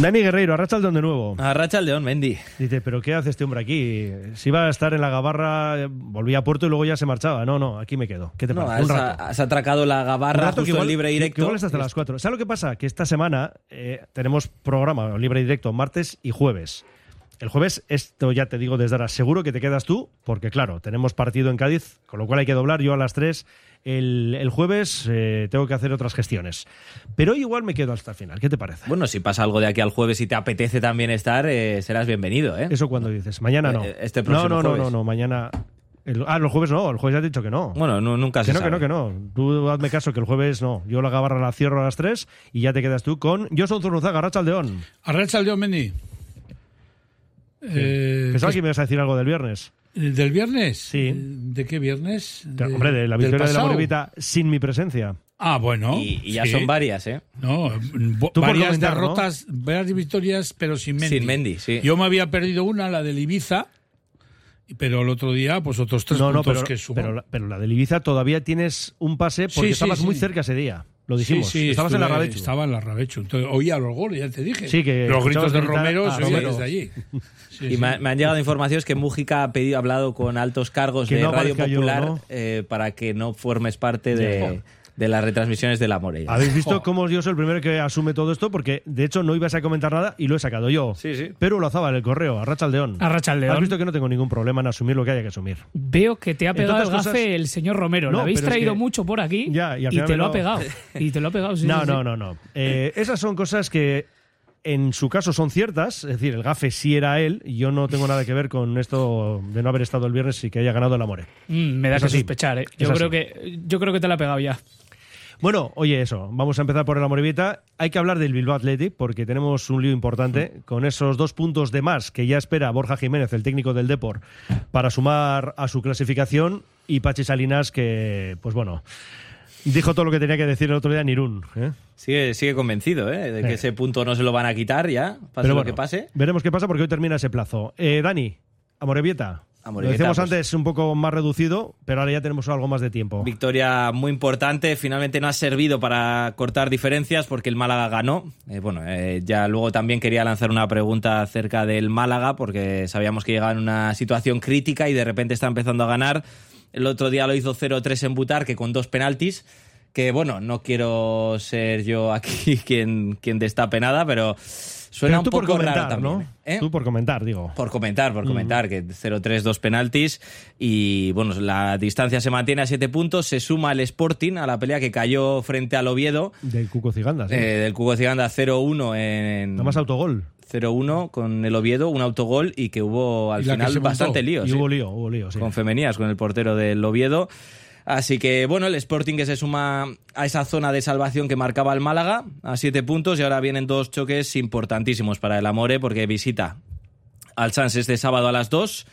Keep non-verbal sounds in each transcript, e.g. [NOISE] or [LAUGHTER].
Dani Guerreiro, arracha el de nuevo. Arracha el León, Mendy. Dice, ¿pero qué hace este hombre aquí? Si iba a estar en la gabarra, volvía a Puerto y luego ya se marchaba. No, no, aquí me quedo. ¿Qué te No, parece? has, Un rato. has atracado la gabarra rato que justo igual- libre directo. igual hasta las 4. ¿Sabes lo que pasa? Que esta semana eh, tenemos programa libre directo martes y jueves. El jueves, esto ya te digo desde ahora, seguro que te quedas tú, porque claro, tenemos partido en Cádiz, con lo cual hay que doblar yo a las 3. El, el jueves eh, tengo que hacer otras gestiones. Pero hoy igual me quedo hasta el final. ¿Qué te parece? Bueno, si pasa algo de aquí al jueves y te apetece también estar, eh, serás bienvenido, ¿eh? Eso cuando dices, mañana no. Eh, este no, próximo no, no, jueves. no, no, mañana. el- ah, los jueves no, el jueves ya has dicho que no. Bueno, no- nunca Que se no, que no, que no. Tú hazme caso que el jueves no. Yo la gabarra la cierro a las 3 y ya te quedas tú con Yo soy Zurruzaga, Racha Aldeón. Arracha el León, Mendy. Eh, Pensaba ¿qué- que me ibas a decir algo del viernes. ¿Del viernes? Sí. Eh, ¿De qué viernes? Hombre, de la victoria de la? Morevita sin mi presencia. Ah, bueno. Y, y ya sí. son varias, ¿eh? No, por varias comentar, ¿no? derrotas, varias victorias, pero sin Mendy. Sin Mendy, sí. Yo me había perdido una, la del Ibiza, pero el otro día, pues otros tres No, no, puntos pero, que sumó. pero, la- pero la del Ibiza todavía tienes un pase porque Sí, sí, estabas sí. muy cerca ese día. Lo Sí, dijimos. sí, estabas en la Rabechu. Estaba en la Rabechu. Entonces, oía los goles, ya te dije. Sí, que Los gritos de Romero se oían desde allí. [LAUGHS] Sí, Y sí. me, me han llegado informaciones que Mújica ha pedido, ha hablado con altos cargos Que de no Radio yo, Popular ¿no? eh, para que no formes parte de, de las retransmisiones de la Morella. Habéis visto cómo yo soy el primero que asume todo esto porque de hecho no ibas a comentar nada y lo he sacado yo. Sí, sí. Pero lo azaba en el correo, a Rachaldeón. A Rachaldeón. Has visto que no tengo ningún problema en asumir lo que haya que asumir. Veo que te ha pegado el gafe cosas- el señor Romero. No, lo habéis es traído que- mucho por aquí Ya, y te lo lo- ha pegado. Y te lo ha pegado, sí, no, sí, no, sí. no, no. Eh, esas son cosas que en su caso son ciertas, es decir, el gafe sí era él y yo no tengo nada que ver con esto de no haber estado el viernes y que haya ganado el Amore. Mm, me da Es que así. sospechar, ¿eh? Es Yo así. creo, que, yo creo que te la ha pegado ya. Bueno, oye, eso, vamos a empezar por el Amorevita. Hay que hablar del Bilbao Athletic porque tenemos un lío importante con esos dos puntos de más que ya espera Borja Jiménez, el técnico del Depor, para sumar a su clasificación y Pachi Salinas que, pues bueno, dijo todo lo que tenía que decir el otro día en Irún. ¿eh? Sigue, sigue convencido ¿eh? de que ese punto no se lo van a quitar ya, pase Pero lo bueno, que pase. veremos qué pasa porque hoy termina ese plazo. Eh, Dani, Amorebieta. Lo decíamos pues- antes un poco más reducido, pero ahora ya tenemos algo más de tiempo. Victoria muy importante, finalmente no ha servido para cortar diferencias porque el Málaga ganó. Eh, bueno, eh, ya luego también quería lanzar una pregunta acerca del Málaga porque sabíamos que llegaba en una situación crítica y de repente está empezando a ganar. El otro día lo hizo 0-3 en Butar, que con dos penaltis, que bueno, no quiero ser yo aquí [LAUGHS] quien, quien destape nada, pero suena Pero tú un poco por comentar, raro también. ¿no? ¿eh? Tú por comentar, digo. Por comentar, Mm. por comentar, que 0-3, dos penaltis y bueno, la distancia se mantiene a 7 puntos, se suma el Sporting a la pelea que cayó frente al Oviedo, Del Cuco Ciganda, sí. eh, del Cubo Ciganda 0-1 en... Nada más autogol. 0-1 con el Oviedo, un autogol y que hubo al final bastante lío. y sí, hubo lío, hubo lío, sí. Con femenías, con el portero del Oviedo. Así que bueno, el Sporting que se suma a esa zona de salvación que marcaba el Málaga a siete puntos y ahora vienen dos choques importantísimos para el Amore porque visita al Sans este sábado a las 2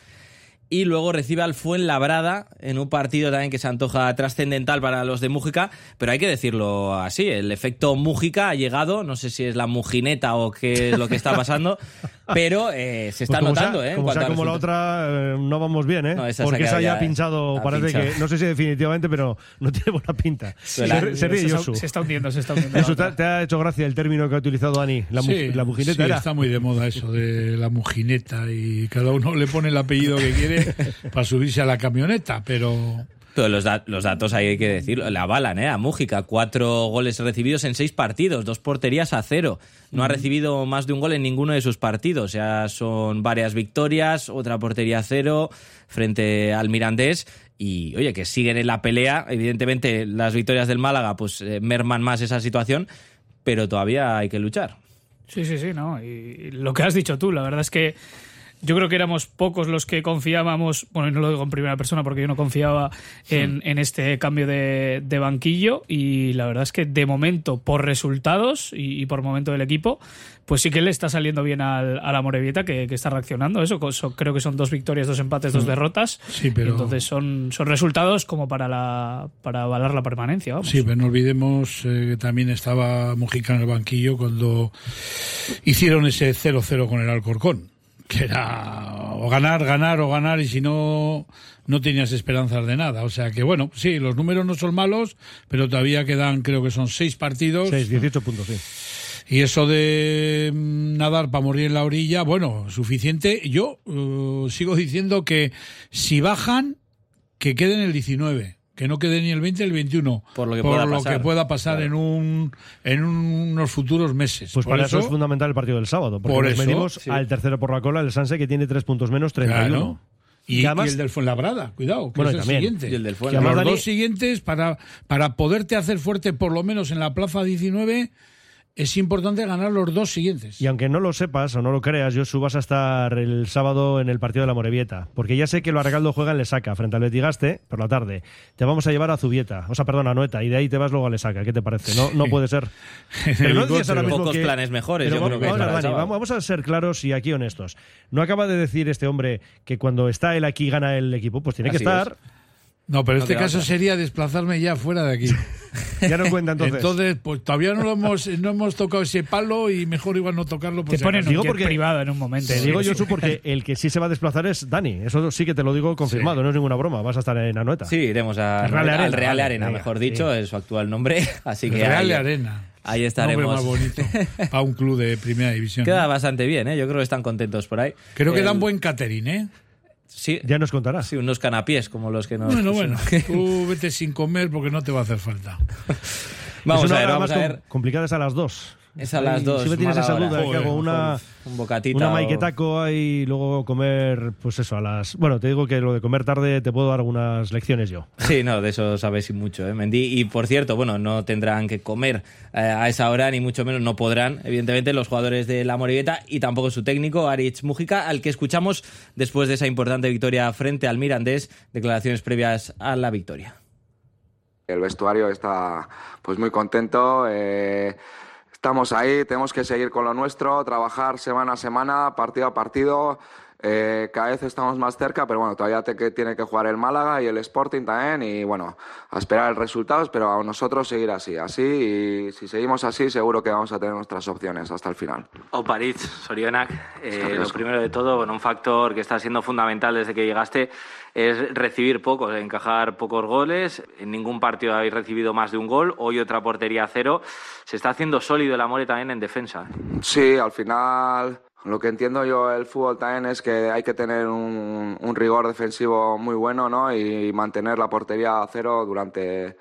y luego recibe al Fuenlabrada en un partido también que se antoja trascendental para los de Mújica, pero hay que decirlo así, el efecto Mújica ha llegado, no sé si es la mujineta o qué es lo que está pasando, [LAUGHS] pero eh, se está Pues notando, sea, ¿eh? Como, sea a como la otra, eh, no vamos bien, ¿eh? No, esa Porque esa ya ha pinchado, ha parece pinchado. que, no sé si definitivamente, pero no tiene buena pinta. Se, se ríe se, está, se está hundiendo, se está hundiendo. Eso te, ha- te ha hecho gracia el término que ha utilizado Dani, la, mu- Sí, la mujineta sí, está muy de moda eso de la mujineta y cada uno le pone el apellido que quiere [LAUGHS] para subirse a la camioneta, pero Pero los, da- los datos ahí hay que decirlo, la avalan, ¿eh? A Mújica, cuatro goles recibidos en seis partidos, dos porterías a cero. No ha recibido más de un gol en ninguno de sus partidos. O sea, son varias victorias, otra portería a cero frente al Mirandés. Y oye, que siguen en la pelea. Evidentemente, las victorias del Málaga, pues eh, merman más esa situación, pero todavía hay que luchar. Sí, sí, sí, no. Y lo que has dicho tú, la verdad es que yo creo que éramos pocos los que confiábamos, bueno, y no lo digo en primera persona porque yo no confiaba en, en este cambio de, de banquillo y la verdad es que de momento, por resultados y, y por momento del equipo, pues sí que le está saliendo bien al, a la Morevieta que, que está reaccionando. Eso, creo que son dos victorias, dos empates, dos derrotas. Sí, pero- entonces son, son resultados como para, la, para avalar la permanencia. Vamos. sí, pero no olvidemos eh, que también estaba Mujica en el banquillo cuando hicieron ese 0-0 con el Alcorcón, que era o ganar, ganar o ganar y si no no tenías esperanzas de nada. O sea que bueno, sí, los números no son malos, pero todavía quedan creo que son seis partidos. 6, 18 puntos, sí. Y eso de mm, nadar para morir en la orilla, bueno, suficiente. Yo uh, sigo diciendo que si bajan, que queden el 19 que no quede ni el 20 ni el 21 por lo que pueda lo pasar, que pueda pasar en un en unos futuros meses pues por para eso, es fundamental el partido del sábado porque por nos eso, sí. al tercero por la cola el Sanse que tiene tres puntos menos 31 Claro. Y, Y además- y el del Fuenlabrada, cuidado, que Bueno, es el también. siguiente. Y el del Los Fuenlabrada. Dani- dos siguientes, para, para poderte hacer fuerte por lo menos en la plaza 19, es importante ganar los dos siguientes. Y aunque no lo sepas o no lo creas, Josu, vas a estar el sábado en el partido de la Morevieta. Porque ya sé que el Arregaldo juega en Lesaca, frente al Betigaste, por la tarde. Te vamos a llevar a Zubieta, o sea, perdón, a Noeta, y de ahí te vas luego a Lesaca. ¿Qué te parece? No, no puede ser. [LAUGHS] Pero no dices ahora mismo Pocos que- planes mejores, Pero yo creo que vamos, Dani, vamos, vamos a ser claros y aquí honestos. No acaba de decir este hombre que cuando está él aquí gana el equipo, pues tiene que estar. No, pero No este caso sería desplazarme ya fuera de aquí. Ya no cuenta entonces. Entonces, pues todavía no lo hemos, no hemos tocado ese palo y mejor igual no tocarlo. por Te si ponen Digo porque- privado en un momento. Te digo, Josu, porque el que sí se va a desplazar es Dani. Eso sí que te lo digo confirmado, no es ninguna broma. Vas a estar en Anoeta. Sí, iremos a, al Real Arena, mejor sí. dicho, es su actual nombre. [LAUGHS] Así que Real ahí, Arena. ahí Nombre estaremos. más bonito [LAUGHS] para un club de primera división. Queda ¿no? bastante bien, ¿eh? Yo creo que están contentos por ahí. Creo que El- dan buen catering, ¿eh? Sí, Ya nos contarás. sí, unos canapiés como los que nos. Bueno, bueno, [LAUGHS] tú vete sin comer porque no te va a hacer falta. Vamos a ver, vamos a ver. complicada es a las dos. Es a las Ay, dos, Si me tienes esa hora. duda, que hago una, Un bocatita. una o- maiquetaco ahí y luego comer, pues eso, a las... Bueno, te digo que lo de comer tarde te puedo dar algunas lecciones yo. Sí, no, de eso sabéis y mucho, ¿eh, Mendy? Y por cierto, bueno, no tendrán que comer eh, a esa hora, ni mucho menos no podrán, evidentemente, los jugadores de la Moribeta y tampoco su técnico, Aritz Mujica, al que escuchamos después de esa importante victoria frente al Mirandés, declaraciones previas a la victoria. El vestuario está pues muy contento. eh, estamos ahí, tenemos que seguir con lo nuestro, trabajar semana a semana, partido a partido. Eh, cada vez estamos más cerca, pero bueno, todavía te- que tiene que jugar el Málaga y el Sporting también. Y bueno, a esperar resultados, pero a nosotros seguir así. Así, y si seguimos así, seguro que vamos a tener nuestras opciones hasta el final. Oparitz, Sorionak, eh, lo primero de todo, bueno, un factor que está siendo fundamental desde que llegaste es recibir pocos, encajar pocos goles. En ningún partido habéis recibido más de un gol, hoy otra portería a cero. Se está haciendo sólido el Amore también en defensa. Sí, al final lo que entiendo yo el fútbol también es que hay que tener un, un rigor defensivo muy bueno ¿no? y mantener la portería a cero durante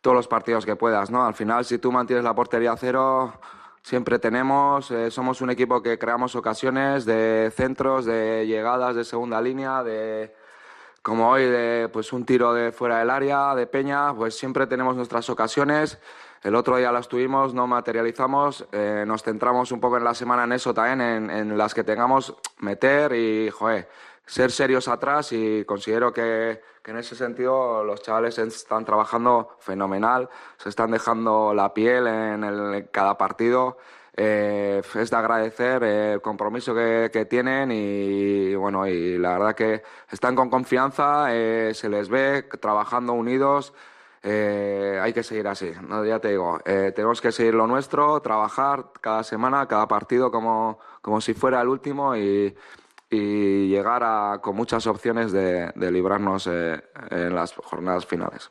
todos los partidos que puedas. ¿no? Al final, si tú mantienes la portería a cero, siempre tenemos, eh, somos un equipo que creamos ocasiones de centros, de llegadas de segunda línea, de como hoy de pues un tiro de fuera del área, de peña, pues siempre tenemos nuestras ocasiones. El otro día las tuvimos, no materializamos, eh, nos centramos un poco en la semana en eso también, en, en las que tengamos meter y, joder, ser serios atrás y considero que, que en ese sentido los chavales están trabajando fenomenal, se están dejando la piel en, el- en cada partido. Eh, es de agradecer el compromiso que, que tienen y bueno y la verdad que están con confianza, eh, se les ve trabajando unidos. Eh, hay que seguir así, ¿no? ya te digo, eh, tenemos que seguir lo nuestro, trabajar cada semana, cada partido como, como si fuera el último y, y llegar a, con muchas opciones de, de librarnos eh, en las jornadas finales.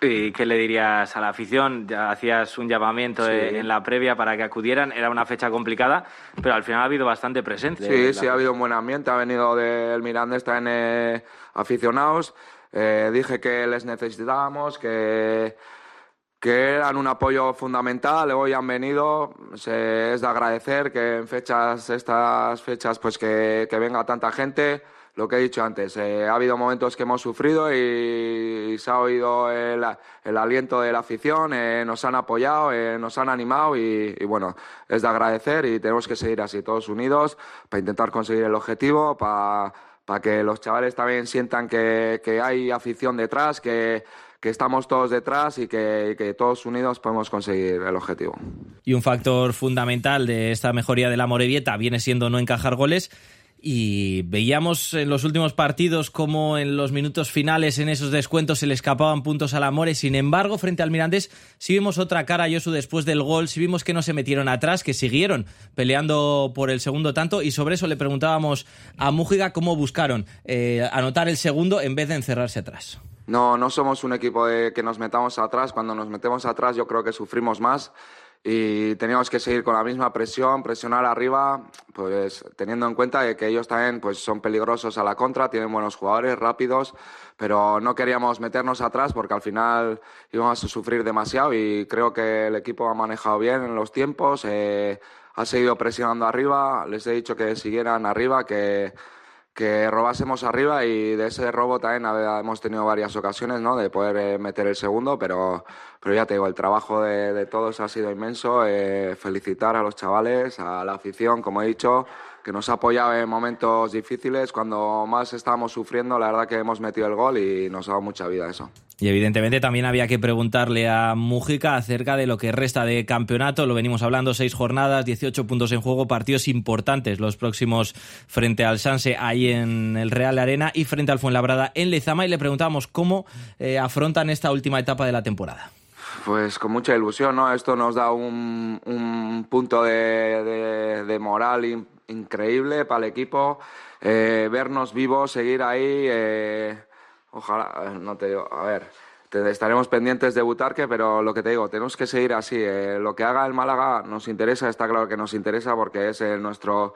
¿Y qué le dirías a la afición? Ya hacías un llamamiento Sí. en la previa para que acudieran, era una fecha complicada, pero al final ha habido bastante presencia. Sí, sí, ha habido un buen ambiente, ha venido del Mirandés también eh, aficionados. Eh, dije que les necesitábamos, que, que eran un apoyo fundamental, hoy han venido, se- es de agradecer que en fechas, estas fechas, pues que, que venga tanta gente. Lo que he dicho antes, eh, ha habido momentos que hemos sufrido y, y se ha oído el, el aliento de la afición, eh, nos han apoyado, eh, nos han animado y, y bueno, es de agradecer y tenemos que seguir así, todos unidos, para intentar conseguir el objetivo, para, para que los chavales también sientan que, que hay afición detrás, que, que estamos todos detrás y que, que todos unidos podemos conseguir el objetivo. Y un factor fundamental de esta mejoría de la Morevieta viene siendo no encajar goles. Y veíamos en los últimos partidos como en los minutos finales, en esos descuentos, se le escapaban puntos al Amore. Sin embargo, frente al Mirandés, sí vimos otra cara, Josu, después del gol. Sí vimos que no se metieron atrás, que siguieron peleando por el segundo tanto. Y sobre eso le preguntábamos a Mújiga cómo buscaron eh, anotar el segundo en vez de encerrarse atrás. No, no somos un equipo de que nos metamos atrás. Cuando nos metemos atrás yo creo que sufrimos más y teníamos que seguir con la misma presión, presionar arriba, pues teniendo en cuenta que ellos también pues, son peligrosos a la contra, tienen buenos jugadores, rápidos, pero no queríamos meternos atrás porque al final íbamos a sufrir demasiado y creo que el equipo ha manejado bien en los tiempos, eh, ha seguido presionando arriba, les he dicho que siguieran arriba, que que robásemos arriba y de ese robo también hemos tenido varias ocasiones ¿no? de poder eh, meter el segundo, pero, pero ya te digo, el trabajo de, todos ha sido inmenso. Eh, felicitar a los chavales, a la afición, como he dicho, que nos ha apoyado en momentos difíciles. Cuando más estábamos sufriendo, la verdad que hemos metido el gol y nos ha dado mucha vida eso. Y evidentemente también había que preguntarle a Mújica acerca de lo que resta de campeonato. Lo venimos hablando, seis jornadas, 18 puntos en juego, partidos importantes los próximos frente al Sanse ahí en el Real Arena y frente al Fuenlabrada en Lezama. Y le preguntábamos cómo eh, afrontan esta última etapa de la temporada. Pues con mucha ilusión, ¿no? Esto nos da un, punto de, moral increíble para el equipo. Eh, vernos vivos, seguir ahí. Eh, ojalá, eh, no te digo, a ver, estaremos pendientes de Butarque, pero lo que te digo, tenemos que seguir así. lo que haga el Málaga nos interesa, está claro que nos interesa porque es nuestro,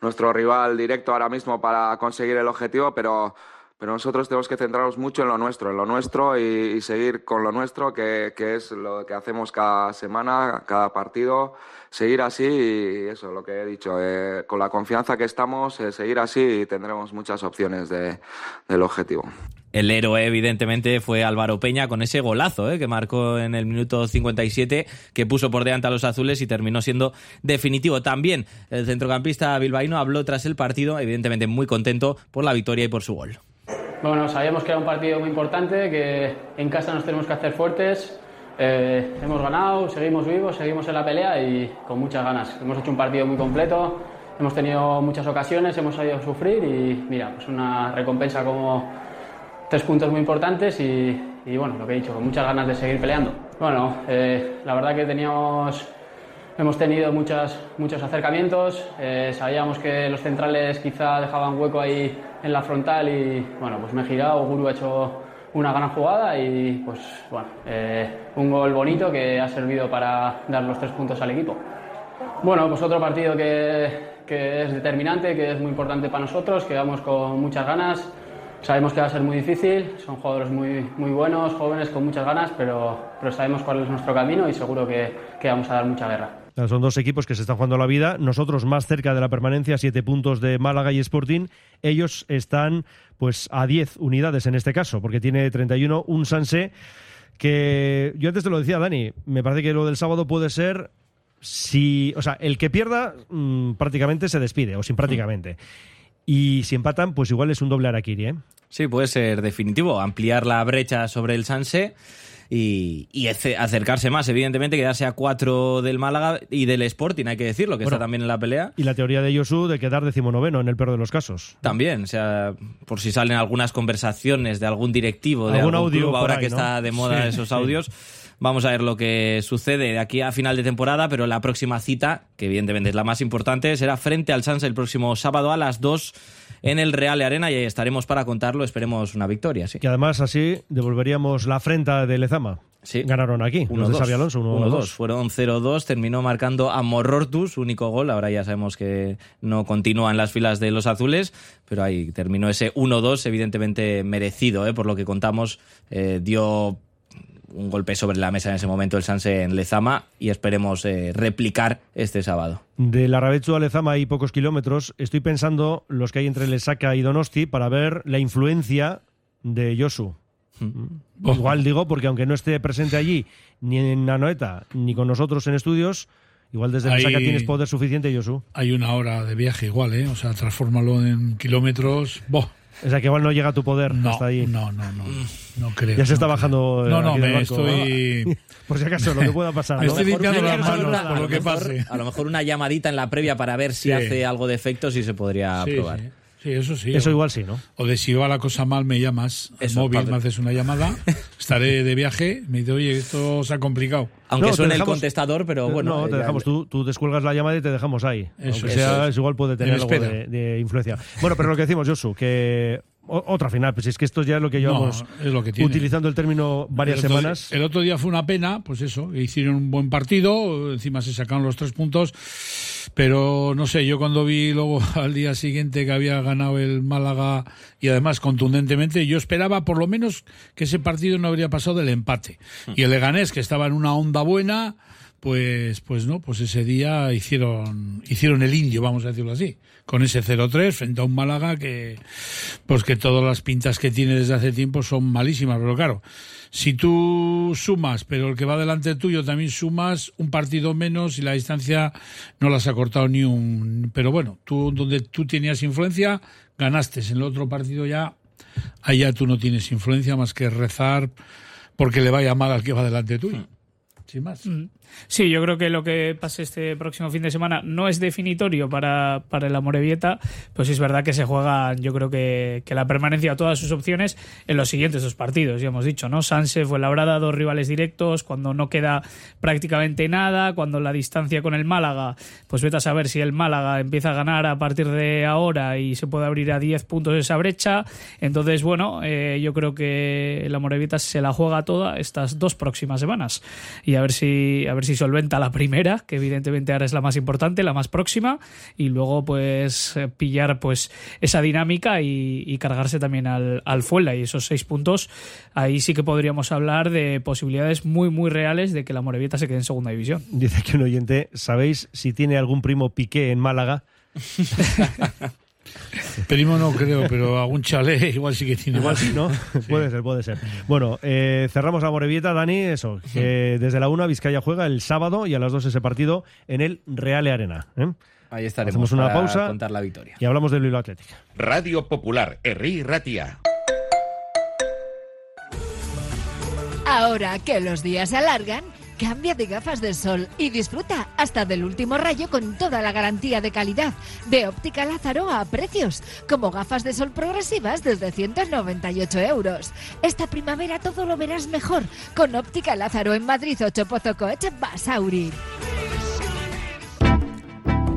nuestro rival directo ahora mismo para conseguir el objetivo, pero pero nosotros tenemos que centrarnos mucho en lo nuestro, en lo nuestro y, seguir con lo nuestro, que, que, es lo que hacemos cada semana, cada partido, seguir así y eso, lo que he dicho, eh, con la confianza que estamos, eh, seguir así y tendremos muchas opciones de, del objetivo. El héroe, evidentemente, fue Álvaro Peña con ese golazo eh, que marcó en el minuto 57, que puso por delante a los azules y terminó siendo definitivo. También el centrocampista bilbaíno habló tras el partido, evidentemente muy contento por la victoria y por su gol. Bueno, sabíamos que era un partido muy importante, que en casa nos tenemos que hacer fuertes. Eh, hemos ganado, seguimos vivos, seguimos en la pelea y con muchas ganas. Hemos hecho un partido muy completo, hemos tenido muchas ocasiones, hemos sabido sufrir y mira, pues una recompensa como tres puntos muy importantes y, bueno, lo que he dicho, con muchas ganas de seguir peleando. Bueno, eh, la verdad que teníamos Hemos tenido muchas, muchos acercamientos, eh, sabíamos que los centrales quizá dejaban hueco ahí en la frontal y bueno, pues me he girado, Guru ha hecho una gran jugada y pues bueno, eh, un gol bonito que ha servido para dar los tres puntos al equipo. Bueno, pues otro partido que, que es determinante, que es muy importante para nosotros, que vamos con muchas ganas. Sabemos que va a ser muy difícil, son jugadores muy, muy buenos, jóvenes, con muchas ganas, pero, pero sabemos cuál es nuestro camino y seguro que, que vamos a dar mucha guerra. Son dos equipos que se están jugando la vida. Nosotros más cerca de la permanencia, siete puntos de Málaga y Sporting. Ellos están pues a diez unidades en este caso, porque tiene 31 un Sanse que yo antes te lo decía, Dani, me parece que lo del sábado puede ser si, o sea, el que pierda mm, prácticamente se despide, o sin prácticamente. Y si empatan, pues igual es un doble Araquiri, ¿eh? Sí, puede ser definitivo. Ampliar la brecha sobre el Sanse y, acercarse más, evidentemente, quedarse a cuatro del Málaga y del Sporting, hay que decirlo, que está también en la pelea. Y la teoría de Yosu de quedar decimonoveno en el peor de los casos. También, o sea, por si salen algunas conversaciones de algún directivo, de algún, audio club, ahora que está de moda esos audios. Vamos a ver lo que sucede de aquí a final de temporada, pero la próxima cita, que evidentemente es la más importante, será frente al Sansa el próximo sábado a las 2 en el Real Arena y ahí estaremos para contarlo. Esperemos una victoria, sí. Que además así devolveríamos la afrenta de Lezama. Sí. Ganaron aquí, 1 de Xavi Alonso, 1-2. Fueron 0-2, terminó marcando a Morortus, único gol. Ahora ya sabemos que no continúa en las filas de los azules, pero ahí terminó ese 1-2, evidentemente merecido, ¿eh? por lo que contamos. Eh, dio un golpe sobre la mesa en ese momento el Sanse en Lezama y esperemos eh, replicar este sábado. De la Rabechu a Lezama hay pocos kilómetros. Estoy pensando los que hay entre Lesaca y Donosti para ver la influencia de Yosu. Mm. Igual digo, porque aunque no esté presente allí, ni en Anoeta, ni con nosotros en estudios, Igual desde Lesaca tienes poder suficiente, Yosu. Hay una hora de viaje igual, ¿eh? O sea, transfórmalo en kilómetros. ¡Boh! O sea, que igual no llega tu poder no, hasta ahí. No, no, no. No creo. Ya se está bajando. No, no, me estoy. [LAUGHS] por si acaso, lo que pueda pasar. me estoy limpiando las manos por lo que pase. A lo mejor una llamadita en la previa para ver si hace algo de efecto, si se podría probar. Sí, eso sí. Eso igual sí, ¿no? O de si va la cosa mal, me llamas al móvil, me haces una llamada, estaré de viaje, me dice, oye, esto se ha complicado. Aunque no, suene el contestador, pero bueno. No, te dejamos, tú, tú descuelgas la llamada y te dejamos ahí. Eso, sea, igual puede tener algo de, influencia. Bueno, pero lo que decimos, Josu, que otra final, pues es que esto ya es lo que llevamos utilizando el término varias semanas. el otro día fue una pena, pues eso, hicieron un buen partido, encima se sacaron los tres puntos, pero no sé, yo cuando vi luego [LAUGHS] al día siguiente que había ganado el Málaga y además contundentemente, yo esperaba por lo menos que ese partido no habría pasado del empate. Hmm. Y el Leganés, que estaba en una onda buena, pues, pues no, pues ese día hicieron, hicieron el indio, vamos a decirlo así, con ese 0-3 frente a un Málaga que, pues que todas las pintas que tiene desde hace tiempo son malísimas, pero claro, si tú sumas, pero el que va delante tuyo también sumas un partido menos y la distancia no las ha cortado ni un, pero bueno, tú donde tú tenías influencia, ganaste, en el otro partido ya, allá tú no tienes influencia más que rezar porque le vaya mal al que va delante tuyo. Sin más. Mm. Sí, yo creo que lo que pase este próximo fin de semana no es definitorio para, para el Amorebieta, pues es verdad que se juega, yo creo que, que, la permanencia a todas sus opciones en los siguientes dos partidos, ya hemos dicho, ¿no? Sanse fue labrada, dos rivales directos, cuando no queda prácticamente nada, cuando la distancia con el Málaga, pues vete a saber si el Málaga empieza a ganar a partir de ahora y se puede abrir a 10 puntos esa brecha. Entonces, bueno, eh, yo creo que el Amorebieta se la juega toda estas dos próximas semanas y a ver si a ver si solventa la primera, que evidentemente ahora es la más importante, la más próxima, y luego pues eh, pillar pues esa dinámica y, cargarse también al, al Fuela y esos seis puntos, ahí sí que podríamos hablar de posibilidades muy muy reales de que la Morevieta se quede en segunda división. Dice que un oyente, ¿sabéis si tiene algún primo Piqué en Málaga? [LAUGHS] Primo no creo, pero algún chalet [LAUGHS] igual sí que tiene. Igual sí, ¿no? Puede ser, puede ser. Bueno, eh, cerramos la Morevieta, Dani, eso, que desde la 1 Vizcaya juega el sábado y a las 2 ese partido en el Reale Arena. ¿eh? Ahí estaremos Hacemos una pausa contar la victoria. Y hablamos del Bilbao Athletic. Radio Popular, Herri Ratia. Ahora que los días se alargan, Cambia de gafas de sol y disfruta hasta del último rayo con toda la garantía de calidad de Óptica Lázaro a precios como gafas de sol progresivas desde 198 euros. Esta primavera todo lo verás mejor con Óptica Lázaro en Madrid 8 Pozo Coche Basauri.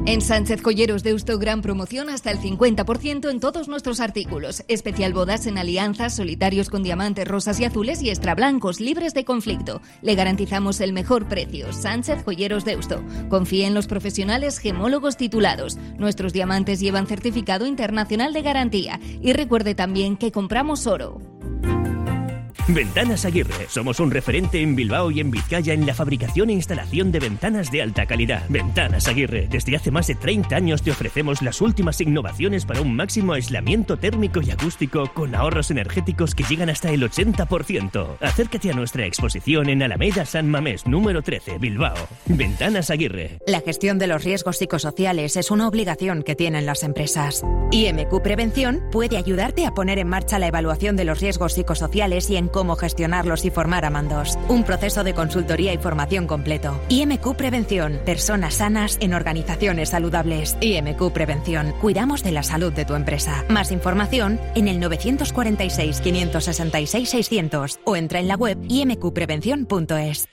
En Sánchez Colleros de Usto, gran promoción hasta el 50% en todos nuestros artículos. Especial bodas en alianzas, solitarios con diamantes rosas y azules y extra blancos libres de conflicto. Le garantizamos el mejor precio. Sánchez Joyeros de Usto. Confíe en los profesionales gemólogos titulados. Nuestros diamantes llevan certificado internacional de garantía. Y recuerde también que compramos oro. Ventanas Aguirre. Somos un referente en Bilbao y en Vizcaya en la fabricación e instalación de ventanas de alta calidad. Ventanas Aguirre. Desde hace más de 30 años te ofrecemos las últimas innovaciones para un máximo aislamiento térmico y acústico con ahorros energéticos que llegan hasta el 80%. Acércate a nuestra exposición en Alameda San Mamés, número 13, Bilbao. Ventanas Aguirre. La gestión de los riesgos psicosociales es una obligación que tienen las empresas. IMQ Prevención puede ayudarte a poner en marcha la evaluación de los riesgos psicosociales y en cómo gestionarlos y formar a mandos. Un proceso de consultoría y formación completo. IMQ Prevención. Personas sanas en organizaciones saludables. IMQ Prevención. Cuidamos de la salud de tu empresa. Más información en el 946 566 600 o entra en la web imqprevención.es.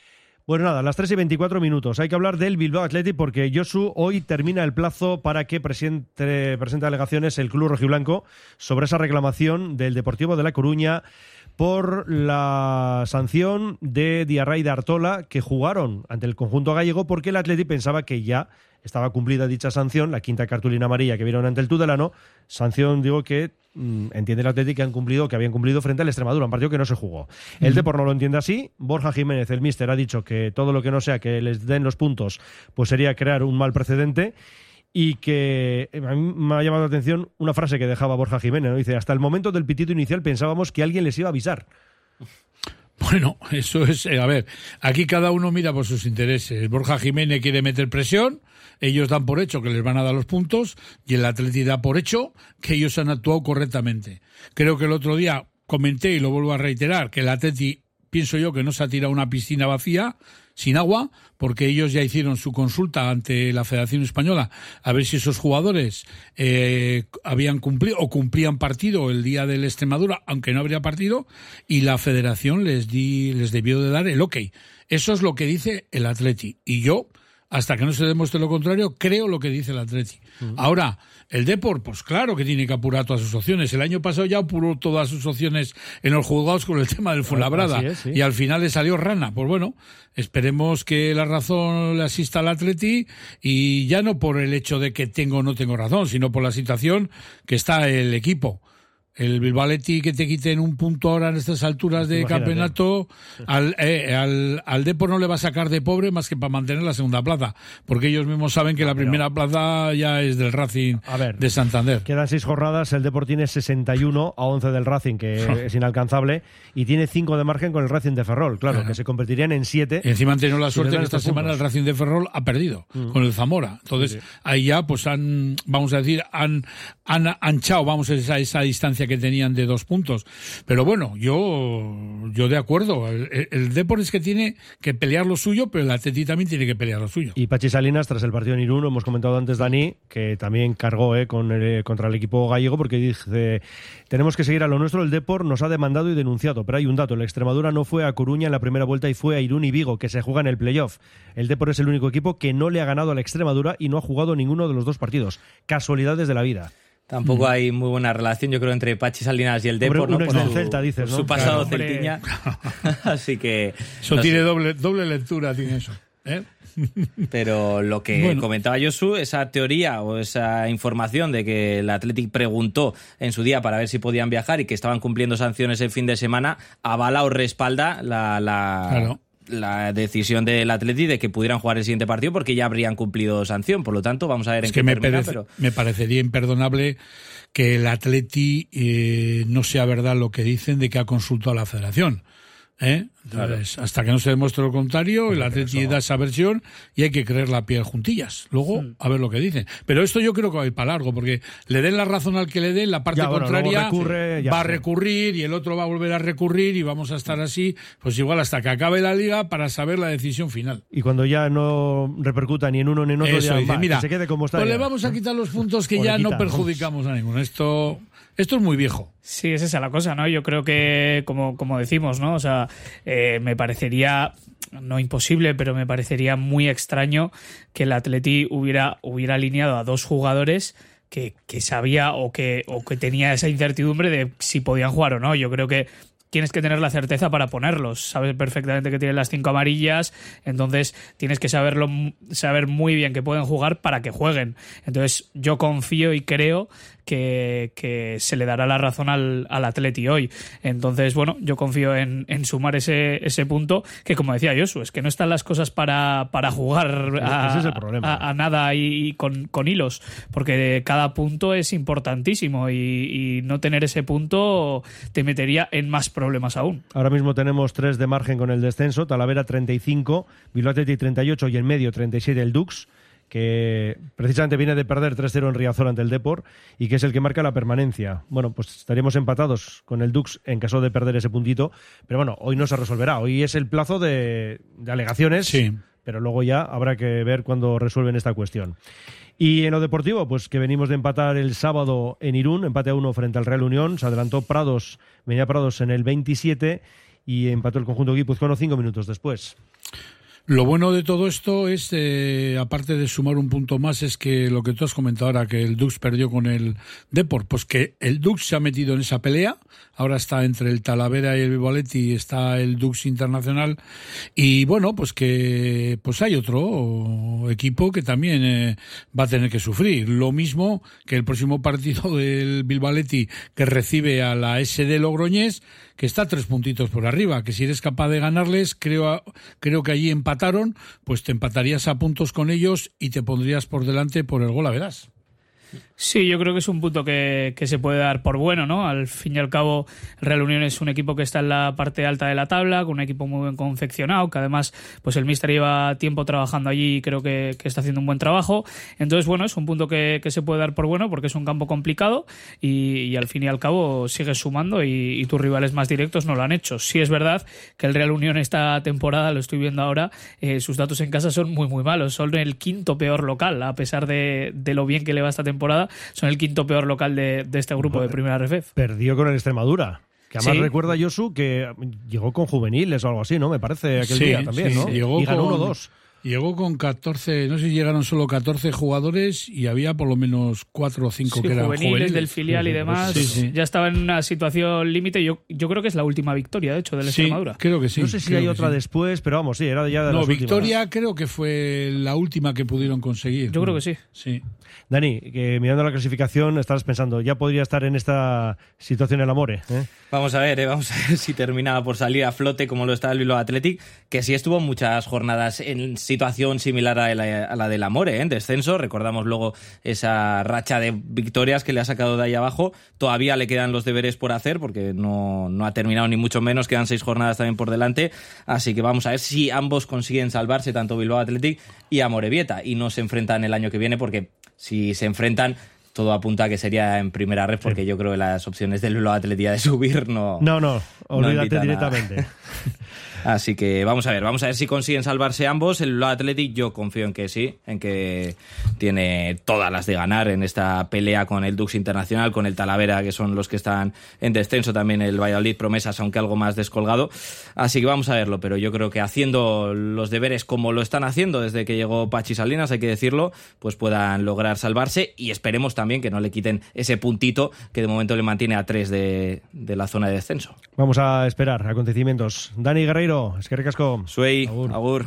Bueno, nada, las 3 y 24 minutos. Hay que hablar del Bilbao Athletic porque Josu hoy termina el plazo para que presente, presente alegaciones el club rojiblanco sobre esa reclamación del Deportivo de La Coruña por la sanción de Diarra y de Artola que jugaron ante el conjunto gallego porque el Atleti pensaba que ya estaba cumplida dicha sanción, la quinta cartulina amarilla que vieron ante el Tudelano, sanción digo que mm, entiende el Atleti que han cumplido, que habían cumplido frente al Extremadura, un partido que no se jugó. El Depor no lo entiende así, Borja Jiménez, el míster, ha dicho que todo lo que no sea que les den los puntos, pues sería crear un mal precedente y que eh, a mí me ha llamado la atención una frase que dejaba Borja Jiménez, ¿no? Dice, hasta el momento del pitido inicial pensábamos que alguien les iba a avisar. Bueno, eso es, eh, a ver, aquí cada uno mira por sus intereses. Borja Jiménez quiere meter presión, ellos dan por hecho que les van a dar los puntos y el Atleti da por hecho que ellos han actuado correctamente. Creo que el otro día comenté y lo vuelvo a reiterar que el Atleti pienso yo que no se ha tirado una piscina vacía, sin agua, porque ellos ya hicieron su consulta ante la Federación Española a ver si esos jugadores eh, habían cumplido o cumplían partido el día del Extremadura, aunque no habría partido, y la Federación les di, les debió de dar el ok. Eso es lo que dice el Atleti. Y yo, hasta que no se demuestre lo contrario, creo lo que dice el Atleti. Ahora, el Depor, pues claro que tiene que apurar todas sus opciones. El año pasado ya apuró todas sus opciones en los juzgados con el tema del Fuenlabrada. Así es, sí. Y al final le salió rana. Pues bueno, esperemos que la razón le asista al Atleti y ya no por el hecho de que tengo o no tengo razón, sino por la situación que está el equipo. El Bilbaletti que te quiten un punto ahora en estas alturas de Imagínate. campeonato, al, eh, al, al Depor no le va a sacar de pobre más que para mantener la segunda plaza, porque ellos mismos saben que la primera plaza ya es del Racing A ver. de Santander. Quedan seis jornadas, el Deport tiene 61 a 11 del Racing, que es inalcanzable, y tiene 5 de margen con el Racing de Ferrol, claro, Claro. que se convertirían en 7. Y encima han tenido la suerte que esta semana el. Racing de Ferrol ha perdido con el Zamora. Entonces, ahí ya, pues han, vamos a decir, han, han anchado, vamos a esa, esa distancia que tenían de dos puntos. Pero bueno, yo, yo de acuerdo. El, el es que tiene que pelear lo suyo, pero el Atleti también tiene que pelear lo suyo. Y Pachi Salinas, tras el partido en Irún, hemos comentado antes, Dani, que también cargó eh, con contra el equipo gallego, porque dice: Tenemos que seguir a lo nuestro. El Depor nos ha demandado y denunciado, pero hay un dato: el Extremadura no fue a Coruña en la primera vuelta y fue a Irún y Vigo, que se juega en el playoff. El Depor es el único equipo que no le ha ganado a la Extremadura y no ha jugado ninguno de los dos partidos. Casualidades de la vida. Tampoco hay muy buena relación, yo creo, entre Pachi Salinas y el Depor, ¿no? Por del su- Celta, dices, por ¿no? Su pasado Claro. celtiña. [LAUGHS] Así que. Eso no sé. tiene doble, doble lectura, tiene eso. ¿eh? Pero lo que Bueno. comentaba Josu, esa teoría o esa información de que el Athletic preguntó en su día para ver si podían viajar y que estaban cumpliendo sanciones el fin de semana, avala o respalda la, la, Claro. La decisión del Athletic de que pudieran jugar el siguiente partido porque ya habrían cumplido sanción. Por lo tanto, vamos a ver Es en que qué me, termina, parece- pero me parecería imperdonable que el Atleti eh, no sea verdad lo que dicen de que ha consultado a la federación. ¿eh? Entonces, hasta que no se demuestre lo contrario, el Atleti da esa versión y hay que creer la piel juntillas. Luego, a ver lo que dicen. Pero esto yo creo que va a ir para largo, porque le den la razón al que le den, la parte Ya, bueno, luego contraria recurre, va a recurrir y el otro va a volver a recurrir y vamos a estar así, pues igual hasta que acabe la liga para saber la decisión final. Y cuando ya no repercuta ni en uno ni en otro, Eso, ya, dice, va, mira, que se quede como está. pues ya. le vamos a quitar los puntos que O le ya no perjudicamos a ninguno. Esto, esto es muy viejo. Sí, es esa la cosa, ¿no? Yo creo que, como, como decimos, ¿no? O sea, eh, me parecería, no imposible, pero me parecería muy extraño que el Atleti hubiera, hubiera alineado a dos jugadores que, que sabía o que, o que tenía esa incertidumbre de si podían jugar o no. Yo creo que tienes que tener la certeza para ponerlos. Sabes perfectamente que tienen las cinco amarillas, entonces tienes que saberlo, saber muy bien que pueden jugar para que jueguen. Entonces yo confío y creo que, que se le dará la razón al, al Atleti hoy. Entonces, bueno, yo confío en, en sumar ese, ese punto que, como decía Josu, es que no están las cosas para, para jugar a, es nada y, y con, con hilos, porque cada punto es importantísimo y, y no tener ese punto te metería en más problemas aún. Ahora mismo tenemos tres de margen con el descenso, Talavera 35, Bilbao Athletic 38 y en medio 37 el Dux, que precisamente viene de perder 3-0 en Riazor ante el Depor y que es el que marca la permanencia. Bueno, pues estaríamos empatados con el Dux en caso de perder ese puntito, pero bueno, hoy no se resolverá, hoy es el plazo de, de alegaciones, Sí. pero luego ya habrá que ver cuándo resuelven esta cuestión. Y en lo deportivo, pues que venimos de empatar el sábado en Irún, empate a uno frente al Real Unión, se adelantó Prados, venía Prados en el 27 y empató el conjunto guipuzcoano cinco minutos después. Lo bueno de todo esto es, eh, aparte de sumar un punto más, es que lo que tú has comentado ahora, que el Dux perdió con el Deport, pues que el Dux se ha metido en esa pelea, ahora está entre el Talavera y el Vivaletti, está el Dux Internacional, y bueno, pues que pues hay otro equipo que también eh, va a tener que sufrir. Lo mismo que el próximo partido [LAUGHS] del Bilbaletti que recibe a la SD Logroñés, que está tres puntitos por arriba, que si eres capaz de ganarles, creo, creo que allí empataron, pues te empatarías a puntos con ellos y te pondrías por delante por el gol a verás. Sí, yo creo que es un punto que, que se puede dar por bueno, ¿no? Al fin y al cabo, Real Unión es un equipo que está en la parte alta de la tabla, con un equipo muy bien confeccionado, que además, pues el Mister lleva tiempo trabajando allí y creo que, que está haciendo un buen trabajo. Entonces, bueno, es un punto que, que se puede dar por bueno porque es un campo complicado y, y al fin y al cabo sigues sumando y, y tus rivales más directos no lo han hecho. Sí es verdad que el Real Unión esta temporada, lo estoy viendo ahora, eh, sus datos en casa son muy, muy malos. Son el quinto peor local, a pesar de, de lo bien que le va esta temporada, son el quinto peor local de, de este grupo de Primera RFF. Perdió con el Extremadura. Que además Sí. recuerda Josu que llegó con juveniles o algo así, ¿no? Me parece aquel Sí, día también, sí, ¿no? llegó y ganó con- 1-2. Llegó con 14, no sé si llegaron solo 14 jugadores y había por lo menos 4 o 5 Sí, que eran juveniles, juveniles. del filial y demás. Sí, sí. Ya estaba en una situación límite. Yo, yo creo que es la última victoria, de hecho, del Sí, Extremadura. creo que sí. no sé si hay otra sí. después, pero vamos, sí, era ya de No, las últimas. Victoria creo que fue la última que pudieron conseguir. Yo creo que sí. Sí. Dani, mirando la clasificación estarás pensando, ya podría estar en esta situación el Amore. ¿eh? Vamos a ver, eh, vamos a ver si termina por salir a flote como lo está el Bilbao Athletic, que sí estuvo muchas jornadas en situación similar a la, a la del Amore, ¿eh? en descenso. Recordamos luego esa racha de victorias que le ha sacado de ahí abajo. Todavía le quedan los deberes por hacer porque no, no ha terminado ni mucho menos, quedan seis jornadas también por delante. Así que vamos a ver si ambos consiguen salvarse, tanto Bilbao Athletic y Amorebieta, y no se enfrentan el año que viene porque si se enfrentan todo apunta a que sería en primera red porque yo creo que las opciones del Bilbao Athletic de subir no No, no, olvídate directamente. [LAUGHS] Así que vamos a ver, vamos a ver si consiguen salvarse ambos. El Bilbao Athletic yo confío en que sí, en que tiene todas las de ganar en esta pelea con el Dux Internacional, con el Talavera, que son los que están en descenso, también el Valladolid Promesas, aunque algo más descolgado. Así que vamos a verlo, pero yo creo que haciendo los deberes como lo están haciendo desde que llegó Pachi Salinas, hay que decirlo, pues puedan lograr salvarse y esperemos también que no le quiten ese puntito que de momento le mantiene a tres de, de la zona de descenso. Vamos a esperar acontecimientos. Dani Guerreiro, es que recasco. Suey, agur.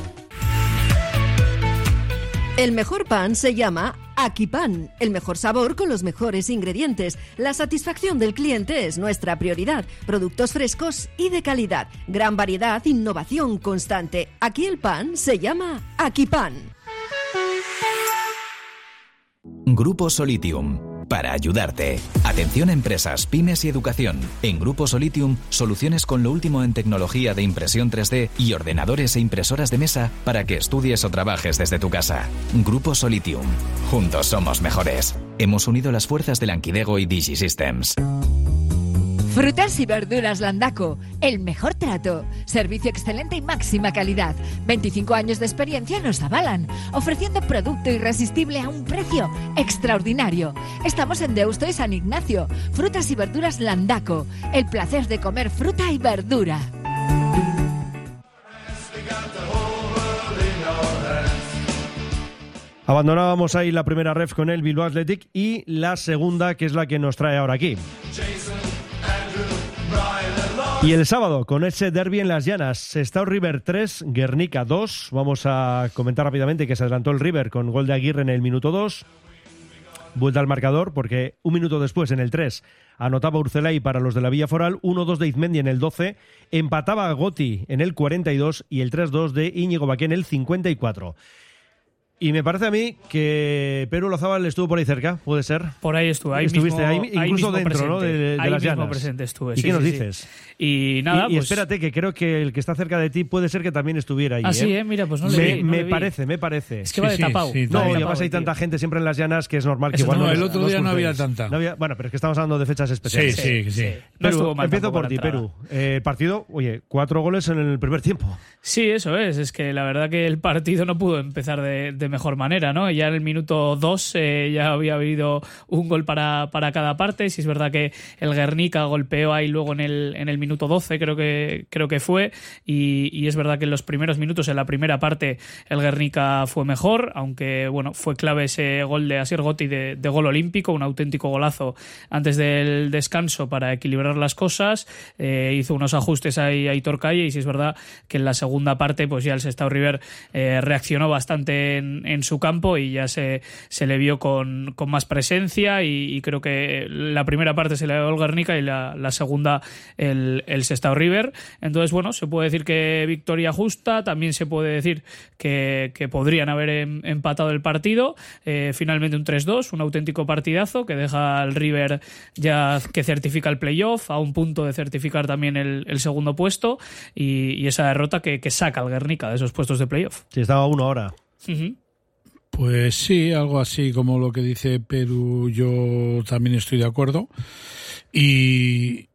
El mejor pan se llama Akipan, el mejor sabor con los mejores ingredientes. La satisfacción del cliente es nuestra prioridad. Productos frescos y de calidad. Gran variedad, innovación constante. Aquí el pan se llama Akipan. Grupo Solitium. Para ayudarte. Atención a empresas, pymes y educación. En Grupo Solitium, soluciones con lo último en tecnología de impresión 3D y ordenadores e impresoras de mesa para que estudies o trabajes desde tu casa. Grupo Solitium. Juntos somos mejores. Hemos unido las fuerzas de Lanquidego y DigiSystems. Frutas y verduras Landaco, el mejor trato, servicio excelente y máxima calidad. 25 años de experiencia nos avalan, ofreciendo producto irresistible a un precio extraordinario. Estamos en Deusto y San Ignacio. Frutas y verduras Landaco, el placer de comer fruta y verdura. Abandonábamos ahí la primera ref con el Bilbao Athletic y la segunda, que es la que nos trae ahora aquí. Y el sábado, con ese derby en las llanas, Sestao River 3, Guernica 2. Vamos a comentar rápidamente que se adelantó el River con gol de Aguirre en el minuto 2. Vuelta al marcador porque un minuto después, en el 3, anotaba Urcelay para los de la Villa Foral, 1-2 de Izmendi en el 12, empataba a Gotti en el 42 y el 3-2 de Íñigo Baqué en el 54. Y me parece a mí que Perú Lozábal estuvo por ahí cerca, ¿puede ser? Por ahí estuve. Ahí Estuviste mismo, ahí, incluso mismo dentro, presente. ¿no? De, de ahí las mismo llanas. presente estuve. ¿Y sí, qué nos sí, dices? Y nada, y, y pues- espérate, que creo que el que está cerca de ti puede ser que también estuviera ahí. Ah, sí, ¿eh? Mira, pues no le me, vi, no me le vi. parece, me parece. Es que va de tapado. no, y además hay tanta gente siempre en las llanas que es normal que Eso igual no, no el otro día no había tanta. Bueno, pero es que estamos hablando de fechas especiales. Sí, sí, sí. Perú, estuvo empiezo por ti. Perú. Eh, el partido, oye, cuatro goles en el primer tiempo. Sí, eso es. Es que la verdad que el partido no pudo empezar de, de mejor manera, ¿no? Ya en el minuto 2 ya había habido un gol para, para cada parte. Si es verdad que el Guernica golpeó ahí luego en el, en el minuto 12, creo que, creo que fue. Y, es verdad que en los primeros minutos, en la primera parte, el Guernica fue mejor, aunque bueno, fue clave ese gol de Asier Gotti de, gol olímpico, un auténtico golazo antes del descanso para equilibrar las cosas. Eh, hizo unos ajustes ahí a Aitor Calle y si es verdad que en la segunda parte pues ya el Sestao River eh, reaccionó bastante en, en su campo y ya se, se le vio con, con más presencia y, y creo que la primera parte se le dio el Guernica y la, la segunda el, el Sestao River. Entonces, bueno, se puede decir que victoria justa, también se puede decir que, que podrían haber em- empatado el partido. Eh, finalmente un 3-2, un auténtico partidazo que deja al River ya que certifica el playoff, a un punto de certificar también el, el segundo puesto y, y esa derrota que, que saca al Guernica de esos puestos de playoff. Sí, estaba uno ahora. Pues sí, algo así como lo que dice Perú, yo también estoy de acuerdo. Y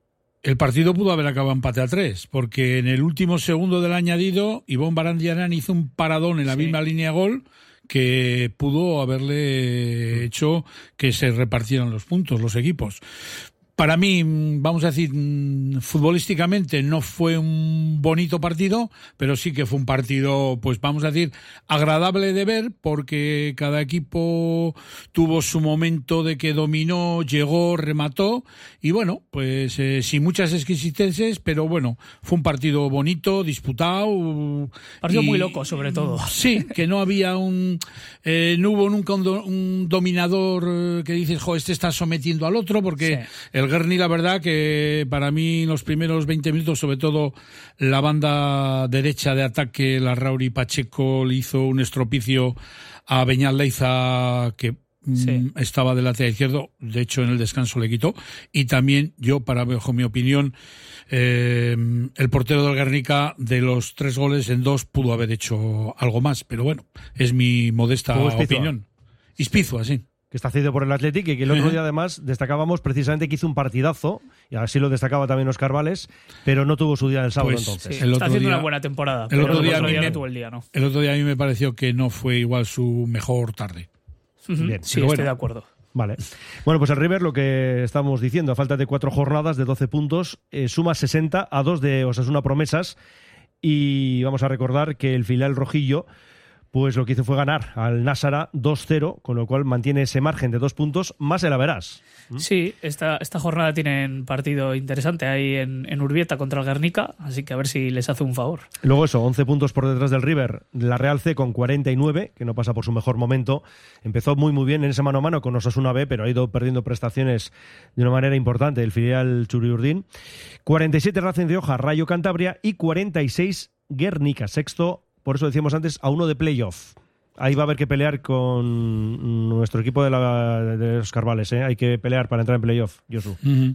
el partido pudo haber acabado empate a tres, porque en el último segundo del añadido, Ivón Barandiarán hizo un paradón en la misma línea gol que pudo haberle hecho que se repartieran los puntos, los equipos. Para mí, mm, vamos a decir, mm, futbolísticamente no fue un bonito partido, pero sí que fue un partido, pues vamos a decir, agradable de ver, porque cada equipo tuvo su momento de que dominó, llegó, remató, y bueno, pues eh, sin muchas exquisiteces, pero bueno, fue un partido bonito, disputado. Partido y- muy loco, sobre todo. Sí, que no había un. eh, no hubo nunca un, do- un dominador eh, que dices, jo, este está sometiendo al otro, porque el Guerni, la verdad, que para mí los primeros 20 minutos, sobre todo la banda derecha de ataque, la Rauri Pacheco le hizo un estropicio a Beñal Leiza que. mm, Estaba del lateral izquierdo, de hecho en el descanso le quitó. Y también yo, para bajo mi opinión, eh, el portero del Guernica de los tres goles en dos pudo haber hecho algo más, pero bueno, es mi modesta opinión. Ispizua, sí. Que está cedido por el Athletic y que el otro día además destacábamos precisamente que hizo un partidazo y así lo destacaba también Oscar Vales, pero no tuvo su día el sábado Pues, entonces. el Está haciendo día- una buena temporada. El pero otro día, a mí no me- tuvo el día, ¿no? el otro día a mí me pareció que no fue igual su mejor tarde. Bien, sí, estoy de acuerdo. Vale. Bueno, pues el River, lo que estamos diciendo, a falta de cuatro jornadas de 12 puntos, eh, suma 60 a dos de Osasuna Promesas. Y vamos a recordar que el filial rojillo, pues lo que hizo fue ganar al Násara 2-0, con lo cual mantiene ese margen de dos puntos más el Averás. Sí, esta, esta jornada tienen partido interesante ahí en, en Urbieta contra el Guernica, así que a ver si les hace un favor. Luego eso, 11 puntos por detrás del River, la Real C con 49, que no pasa por su mejor momento. Empezó muy muy bien en ese mano a mano con Osasuna B, pero ha ido perdiendo prestaciones de una manera importante el filial Churiurdín. 47 Racing de Hoja, Rayo Cantabria y 46 Guernica, sexto, por eso decíamos antes, a uno de playoff. Ahí va a haber que pelear con nuestro equipo de, la, de los Carvales, ¿eh? hay que pelear para entrar en playoff, Josu. Ujú.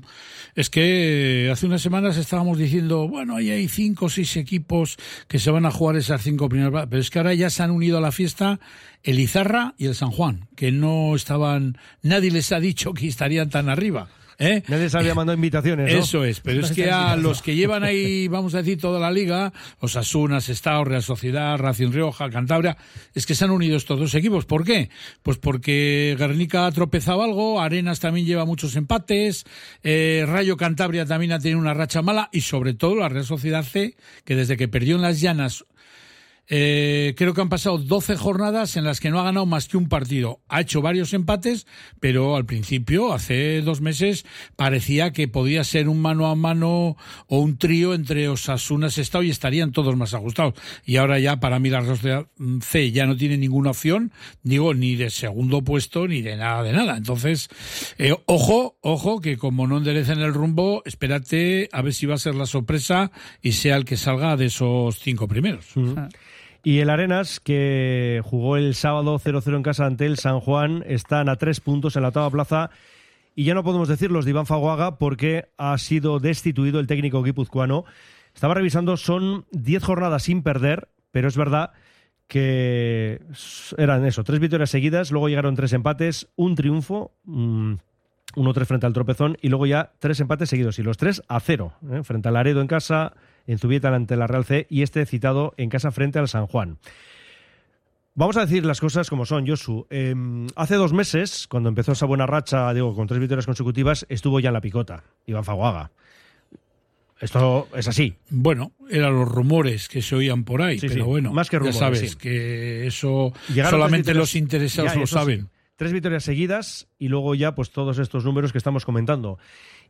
Es que hace unas semanas estábamos diciendo, bueno, ahí hay cinco o seis equipos que se van a jugar esas cinco primeras, pero es que ahora ya se han unido a la fiesta el Izarra y el San Juan, que no estaban, nadie les ha dicho que estarían tan arriba. ¿Eh? Nadie se había mandado invitaciones, ¿no? Eso es, pero es que a [LAUGHS] los que llevan ahí, vamos a decir, toda la liga, Osasuna, Sestao, Real Sociedad, Racing Rioja, Cantabria, es que se han unido estos dos equipos. ¿Por qué? Pues porque Guernica ha tropezado algo, Arenas también lleva muchos empates, eh, Rayo Cantabria también ha tenido una racha mala y sobre todo la Real Sociedad C, que desde que perdió en las llanas eh, creo que han pasado 12 jornadas en las que no ha ganado más que un partido. Ha hecho varios empates, pero al principio, hace dos meses, parecía que podía ser un mano a mano o un trío entre Osasuna, Sestao y estarían todos más ajustados. Y ahora ya, para mí, la Sociedad C ya no tiene ninguna opción, digo, ni de segundo puesto, ni de nada, de nada. Entonces, eh, ojo, ojo, que como no enderecen el rumbo, espérate a ver si va a ser la sorpresa y sea el que salga de esos cinco primeros. Y el Arenas, que jugó el sábado 0-0 en casa ante el San Juan, están a tres puntos en la octava plaza. Y ya no podemos decir los de Iván Faguaga porque ha sido destituido el técnico guipuzcoano. Estaba revisando, son 10 jornadas sin perder, pero es verdad que eran eso, tres victorias seguidas, luego llegaron tres empates, un triunfo, mm, 1-3 frente al tropezón y luego ya tres empates seguidos y los tres a cero, ¿eh? frente al Laredo en casa, en Zubieta ante la Real C y este citado en casa frente al San Juan. Vamos a decir las cosas como son, Josu. Eh, hace dos meses, cuando empezó esa buena racha, digo, con tres victorias consecutivas, estuvo ya en la picota, Iván Faguaga. Esto es así. Bueno, eran los rumores que se oían por ahí, Sí, pero sí, bueno, más que rumores, ya sabes sí. que eso Llegaron solamente los interesados Ya, lo saben. Tres victorias seguidas y luego ya pues todos estos números que estamos comentando.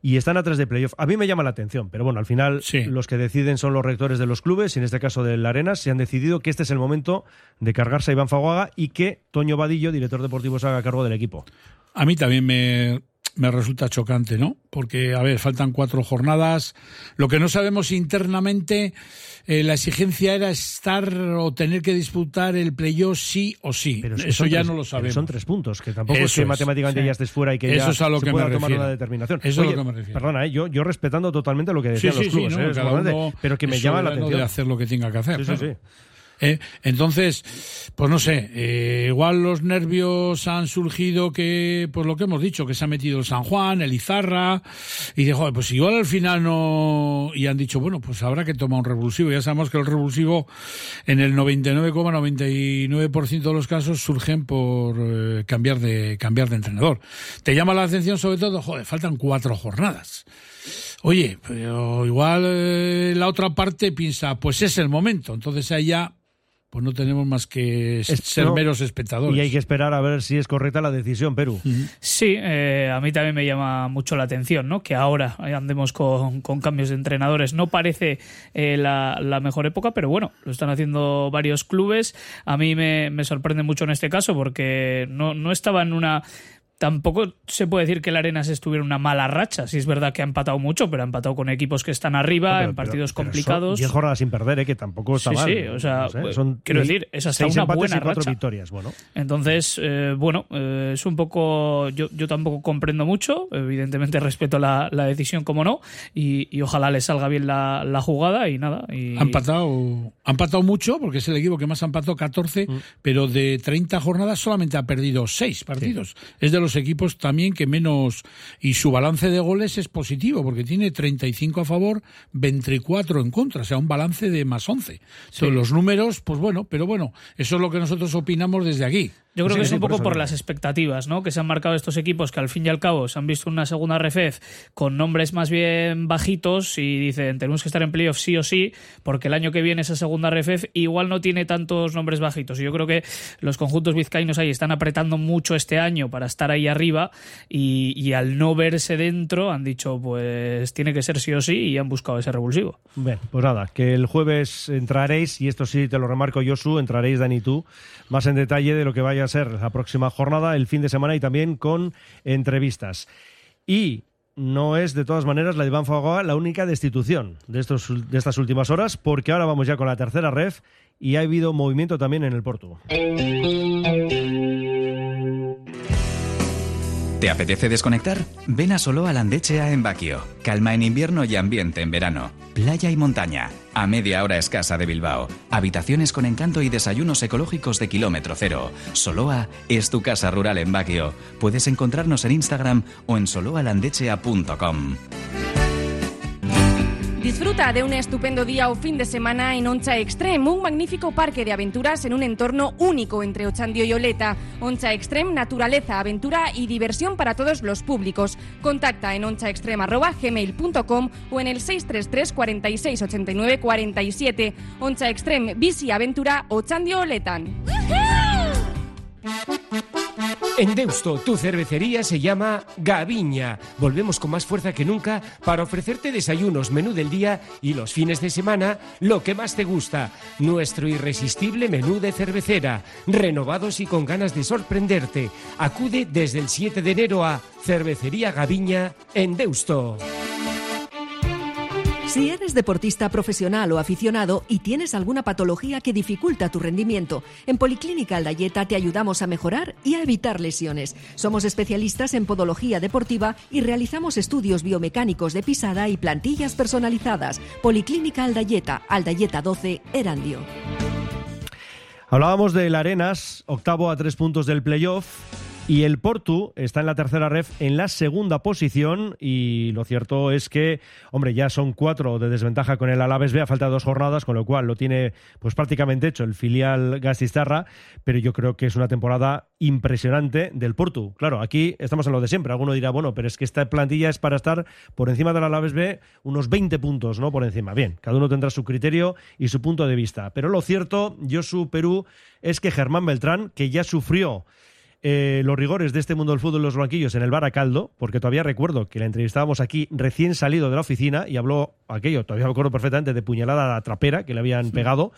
Y están a tres de playoff. A mí me llama la atención, pero bueno, al final los que deciden son los rectores de los clubes, y en este caso del Arenas, se han decidido que este es el momento de cargarse a Iván Faguaga y que Toño Vadillo, director deportivo, se haga cargo del equipo. A mí también me, me resulta chocante, ¿no? Porque, a ver, faltan cuatro jornadas. Lo que no sabemos internamente, eh, la exigencia era estar o tener que disputar el playoff sí o sí. Pero es que Eso ya tres- no lo sabemos. Son tres puntos, que tampoco es que matemáticamente sí. ya estés fuera y que Eso ya es a lo se que pueda me tomar una determinación. Eso es a lo que me refiero. Perdona, ¿eh? yo, yo respetando totalmente lo que decían sí, los sí, clubes, ¿no? ¿eh? Pero que me llama la atención. de hacer lo que tenga que hacer. Sí, sí, claro. sí. ¿Eh? Entonces, pues no sé, eh, igual los nervios han surgido que, pues lo que hemos dicho, que se ha metido el San Juan, el Izarra, y de, joder, pues igual al final no, y han dicho, bueno, pues habrá que tomar un revulsivo. Ya sabemos que el revulsivo en el 99,99% de los casos surgen por eh, cambiar de, cambiar de entrenador. Te llama la atención sobre todo, joder, faltan cuatro jornadas. Oye, pero igual eh, la otra parte piensa, pues es el momento. Entonces ahí ya pues no tenemos más que ser no, meros espectadores. Y hay que esperar a ver si es correcta la decisión, Perú. Sí, eh, a mí también me llama mucho la atención, ¿no? Que ahora andemos con, con cambios de entrenadores. No parece eh, la, la, mejor época, pero bueno, lo están haciendo varios clubes. A mí me, me sorprende mucho en este caso porque no, no estaba en una tampoco se puede decir que el Arenas estuviera en una mala racha. Sí es verdad que ha empatado mucho, pero ha empatado con equipos que están arriba, pero, en partidos pero, pero complicados. Son 10 jornadas sin perder, ¿eh? que tampoco está sí, mal. Sí, o sea, no sé, son quiero decir, es hasta una buena y cuatro racha. victorias. Bueno. Entonces, eh, bueno, eh, es un poco. Yo, yo tampoco comprendo mucho. Evidentemente, respeto la, la decisión, como no, y, y, ojalá le salga bien la, la jugada y nada. Y... Ha empatado, ha empatado mucho, porque es el equipo que más ha empatado 14, mm. pero de 30 jornadas solamente ha perdido 6 partidos. Sí. Es de los equipos también que menos y su balance de goles es positivo porque tiene 35 a favor, 24 en contra, o sea, un balance de más 11. Sí. los números, pues bueno, pero bueno, eso es lo que nosotros opinamos desde aquí. Yo creo Sí, que es sí, un poco por las expectativas ¿no? que se han marcado estos equipos que al fin y al cabo se han visto una segunda refez con nombres más bien bajitos y dicen tenemos que estar en playoff sí o sí porque el año que viene esa segunda refez igual no tiene tantos nombres bajitos y yo creo que los conjuntos vizcaínos ahí están apretando mucho este año para estar ahí arriba y, y al no verse dentro han dicho pues tiene que ser sí o sí y han buscado ese revulsivo. Bien, pues nada, que el jueves entraréis, y esto sí te lo remarco, Josu, entraréis, Dani, tú, más en detalle de lo que vaya a ser la próxima jornada, el fin de semana y también con entrevistas. Y no es, de todas maneras, la de Iván Fagawa la única destitución de, estos, de estas últimas horas, porque ahora vamos ya con la tercera ref y ha habido movimiento también en el Porto. ¿Te apetece desconectar? Ven a Soloa Landechea en Baquio. Calma en invierno y ambiente en verano. Playa y montaña. A media hora escasa de Bilbao. Habitaciones con encanto y desayunos ecológicos de kilómetro cero. Soloa es tu casa rural en Baquio. Puedes encontrarnos en Instagram o en soloalandechea.com. Disfruta de un estupendo día o fin de semana en Oncha Extreme, un magnífico parque de aventuras en un entorno único entre Ochandio y Oleta. Oncha Extreme, naturaleza, aventura y diversión para todos los públicos. Contacta en onchaextreme.gmail.com o en el 633 46 89 47. Oncha Extreme, bici, aventura, Ochandio, Oletan. En Deusto, tu cervecería se llama Gaviña. Volvemos con más fuerza que nunca para ofrecerte desayunos, menú del día y los fines de semana lo que más te gusta. Nuestro irresistible menú de cervecera, renovados y con ganas de sorprenderte. Acude desde el 7 de enero a Cervecería Gaviña en Deusto. Si eres deportista profesional o aficionado y tienes alguna patología que dificulta tu rendimiento, en Policlínica Aldayeta te ayudamos a mejorar y a evitar lesiones. Somos especialistas en podología deportiva y realizamos estudios biomecánicos de pisada y plantillas personalizadas. Policlínica Aldayeta, Aldayeta 12, Erandio. Hablábamos del Arenas, octavo a tres puntos del playoff. Y el Portu está en la tercera ref en la segunda posición y lo cierto es que, hombre, ya son cuatro de desventaja con el Alaves B a falta dos jornadas, con lo cual lo tiene pues prácticamente hecho el filial Gastistarra, pero yo creo que es una temporada impresionante del Portu. Claro, aquí estamos en lo de siempre. Alguno dirá, bueno, pero es que esta plantilla es para estar por encima del Alaves B unos 20 puntos, ¿no? Por encima. Bien, cada uno tendrá su criterio y su punto de vista. Pero lo cierto, Josu Perú, es que Germán Beltrán, que ya sufrió eh, los rigores de este mundo del fútbol en los banquillos en el Baracaldo, porque todavía recuerdo que la entrevistábamos aquí recién salido de la oficina y habló aquello, todavía me acuerdo perfectamente, de puñalada a la trapera que le habían sí. pegado.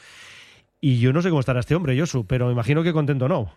Y yo no sé cómo estará este hombre, Josu, pero me imagino que contento no.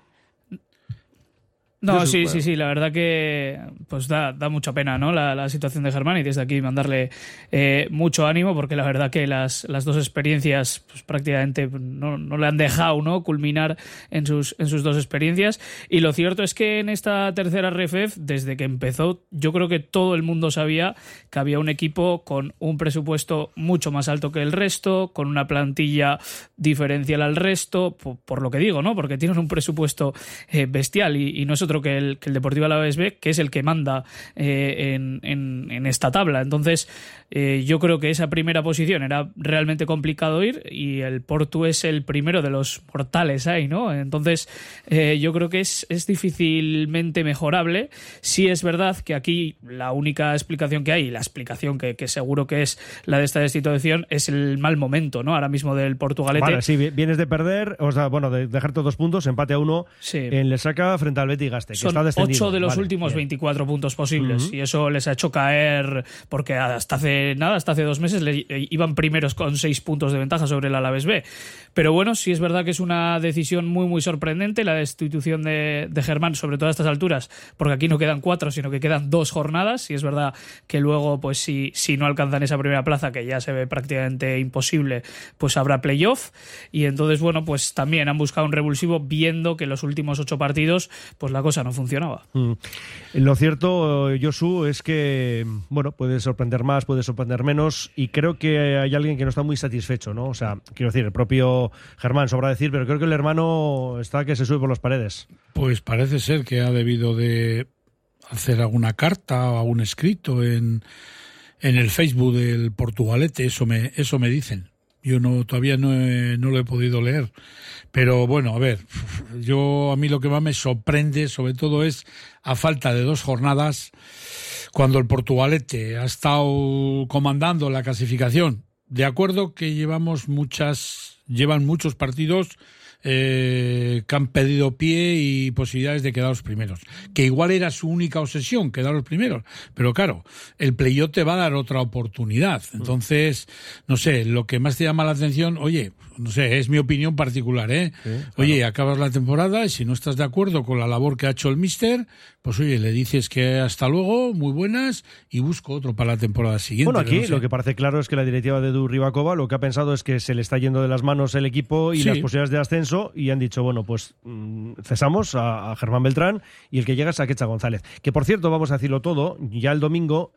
No, Yo sí, sí, sí, la verdad que pues da, da mucha pena ¿no? la, la situación de Germán y desde aquí mandarle eh, mucho ánimo porque la verdad que las, las dos experiencias pues, prácticamente no, no le han dejado ¿no? culminar en sus, en sus dos experiencias y lo cierto es que en esta tercera RFF, desde que empezó, yo creo que todo el mundo sabía que había un equipo con un presupuesto mucho más alto que el resto, con una plantilla diferencial al resto, por, por lo que digo, ¿no? Porque tienen un presupuesto eh, bestial y, y no es otro que el, que el Deportivo Alavés B, que es el que manda eh, en, en- en esta tabla. Entonces, eh, yo creo que esa primera posición era realmente complicado ir y el Portu es el primero de los mortales ahí, ¿no? Entonces, eh, yo creo que es, es difícilmente mejorable. Sí es verdad que aquí la única explicación que hay, la explicación que, que seguro que es la de esta destitución, es el mal momento, ¿no? Ahora mismo del Portugalete. Vale, sí, vi- vienes de perder, o sea, bueno, de dejarte dos puntos, empate a uno en Le Saca frente al Betty Gaste, que Son está de los Vale, últimos bien. 24 puntos posibles y eso les ha hecho caer porque hasta hace nada, hasta hace dos meses le, eh, iban primeros con seis puntos de ventaja sobre el Alavés B. Pero bueno, sí es verdad que es una decisión muy muy sorprendente la destitución de, de Germán, sobre todo a estas alturas, porque aquí no quedan cuatro, sino que quedan dos jornadas y es verdad que luego, pues si, si no alcanzan esa primera plaza, que ya se ve prácticamente imposible, pues habrá playoff y entonces bueno, pues también han buscado un revulsivo viendo que los últimos ocho partidos, pues la cosa no funcionaba. Mm. Lo cierto, Josu, es que, bueno, puede sorprender más, puede sorprender menos, y creo que hay alguien que no está muy satisfecho, ¿no? O sea, quiero decir, el propio Germán, sobra decir, pero creo que el hermano está que se sube por las paredes. Pues parece ser que ha debido de hacer alguna carta o algún escrito en, en el Facebook del Portugalete, eso me, eso me dicen. Yo no, todavía no, he- no lo he podido leer. Pero bueno, a ver, yo a mí lo que más me sorprende sobre todo es a falta de dos jornadas, cuando el Portugalete ha estado comandando la clasificación. De acuerdo que llevamos muchas, llevan muchos partidos eh, que han pedido pie y posibilidades de quedar los primeros. Que igual era su única obsesión, quedar los primeros. Pero claro, el playoff te va a dar otra oportunidad. Entonces, no sé, lo que más te llama la atención, oye, no sé, es mi opinión particular, ¿eh? Oye, acabas la temporada y si no estás de acuerdo con la labor que ha hecho el mister, pues oye, le dices que hasta luego, muy buenas, y busco otro para la temporada siguiente. Bueno, aquí no sé. lo que parece claro es que la directiva de Edu Ribakova lo que ha pensado es que se le está yendo de las manos el equipo y Sí. las posibilidades de ascenso y han dicho, bueno, pues mm, cesamos a, a Germán Beltrán y el que llega es a Quecha González. Que por cierto, vamos a decirlo todo, ya el domingo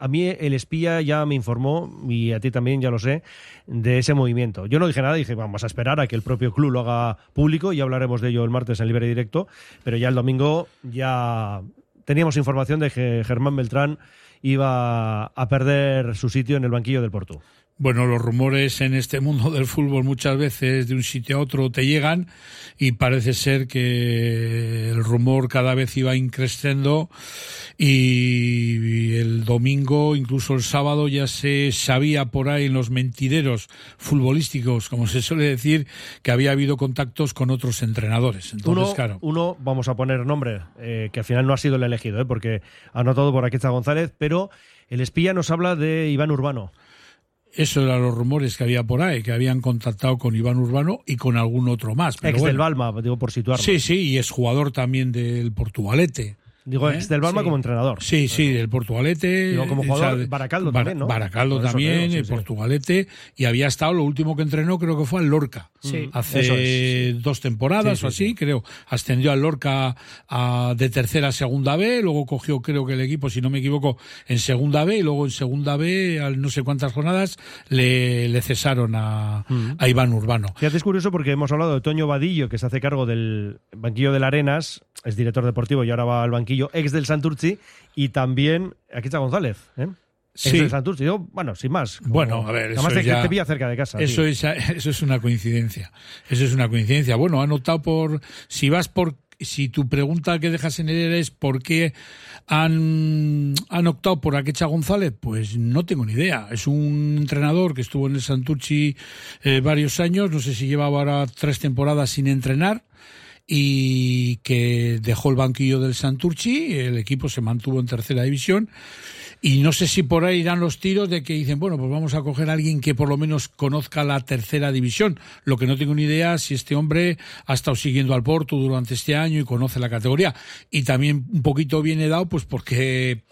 a mí el espía ya me informó, y a ti también ya lo sé, de ese movimiento. Yo no dije nada, dije vamos a esperar a que el propio club lo haga público y hablaremos de ello el martes en libre directo, pero ya el domingo ya teníamos información de que Germán Beltrán iba a perder su sitio en el banquillo del Porto. Bueno, los rumores en este mundo del fútbol muchas veces de un sitio a otro te llegan y parece ser que el rumor cada vez iba increciendo y el domingo, incluso el sábado, ya se sabía por ahí en los mentideros futbolísticos, como se suele decir, que había habido contactos con otros entrenadores. Entonces, uno, claro. uno, vamos a poner nombre, eh, que al final no ha sido el elegido, eh, porque ha anotado por aquí está González, pero el espía nos habla de Iván Urbano. Eso eran los rumores que había por ahí, que habían contactado con Iván Urbano y con algún otro más. Pero ex del. Balma, digo por situarlo. Sí, sí, y es jugador también del Portugalete. Digo, ¿Eh? ex del Balma Sí. como entrenador. Sí, sí, del Portugalete. Digo, como o jugador, Baracaldo Bara- también, ¿no? Baracaldo también, creo, sí, el sí. Portugalete. Y había estado, lo último que entrenó creo que fue al Lorca. Sí, Hace eso es, dos temporadas Sí, sí, o así, creo. Ascendió al Lorca a- de tercera a segunda B, luego cogió creo que el equipo, si no me equivoco, en segunda B y luego en segunda B, al no sé cuántas jornadas, le, le cesaron a, Mm. a Iván Urbano. Fíjate, es curioso porque hemos hablado de Toño Vadillo, que se hace cargo del banquillo del Arenas, es director deportivo y ahora va al banquillo, ex del Santurci, y también aquí está González, ¿eh? Ex Sí. del Santurci. Yo, bueno, sin más. como- Bueno, a ver, Además eso te, ya- te pilla cerca de casa. Eso tío. es, [LAUGHS] eso es una coincidencia. Eso es una coincidencia. Bueno, han optado por. Si vas por. Si tu pregunta que dejas en el es por qué han, han optado por Akecha González, pues no tengo ni idea. Es un entrenador que estuvo en el Santurchi eh, varios años, no sé si llevaba ahora tres temporadas sin entrenar y que dejó el banquillo del Santurchi, el equipo se mantuvo en tercera división y no sé si por ahí irán los tiros de que dicen, bueno, pues vamos a coger a alguien que por lo menos conozca la tercera división. Lo que no tengo ni idea si este hombre ha estado siguiendo al Porto durante este año y conoce la categoría. Y también un poquito viene dado, pues porque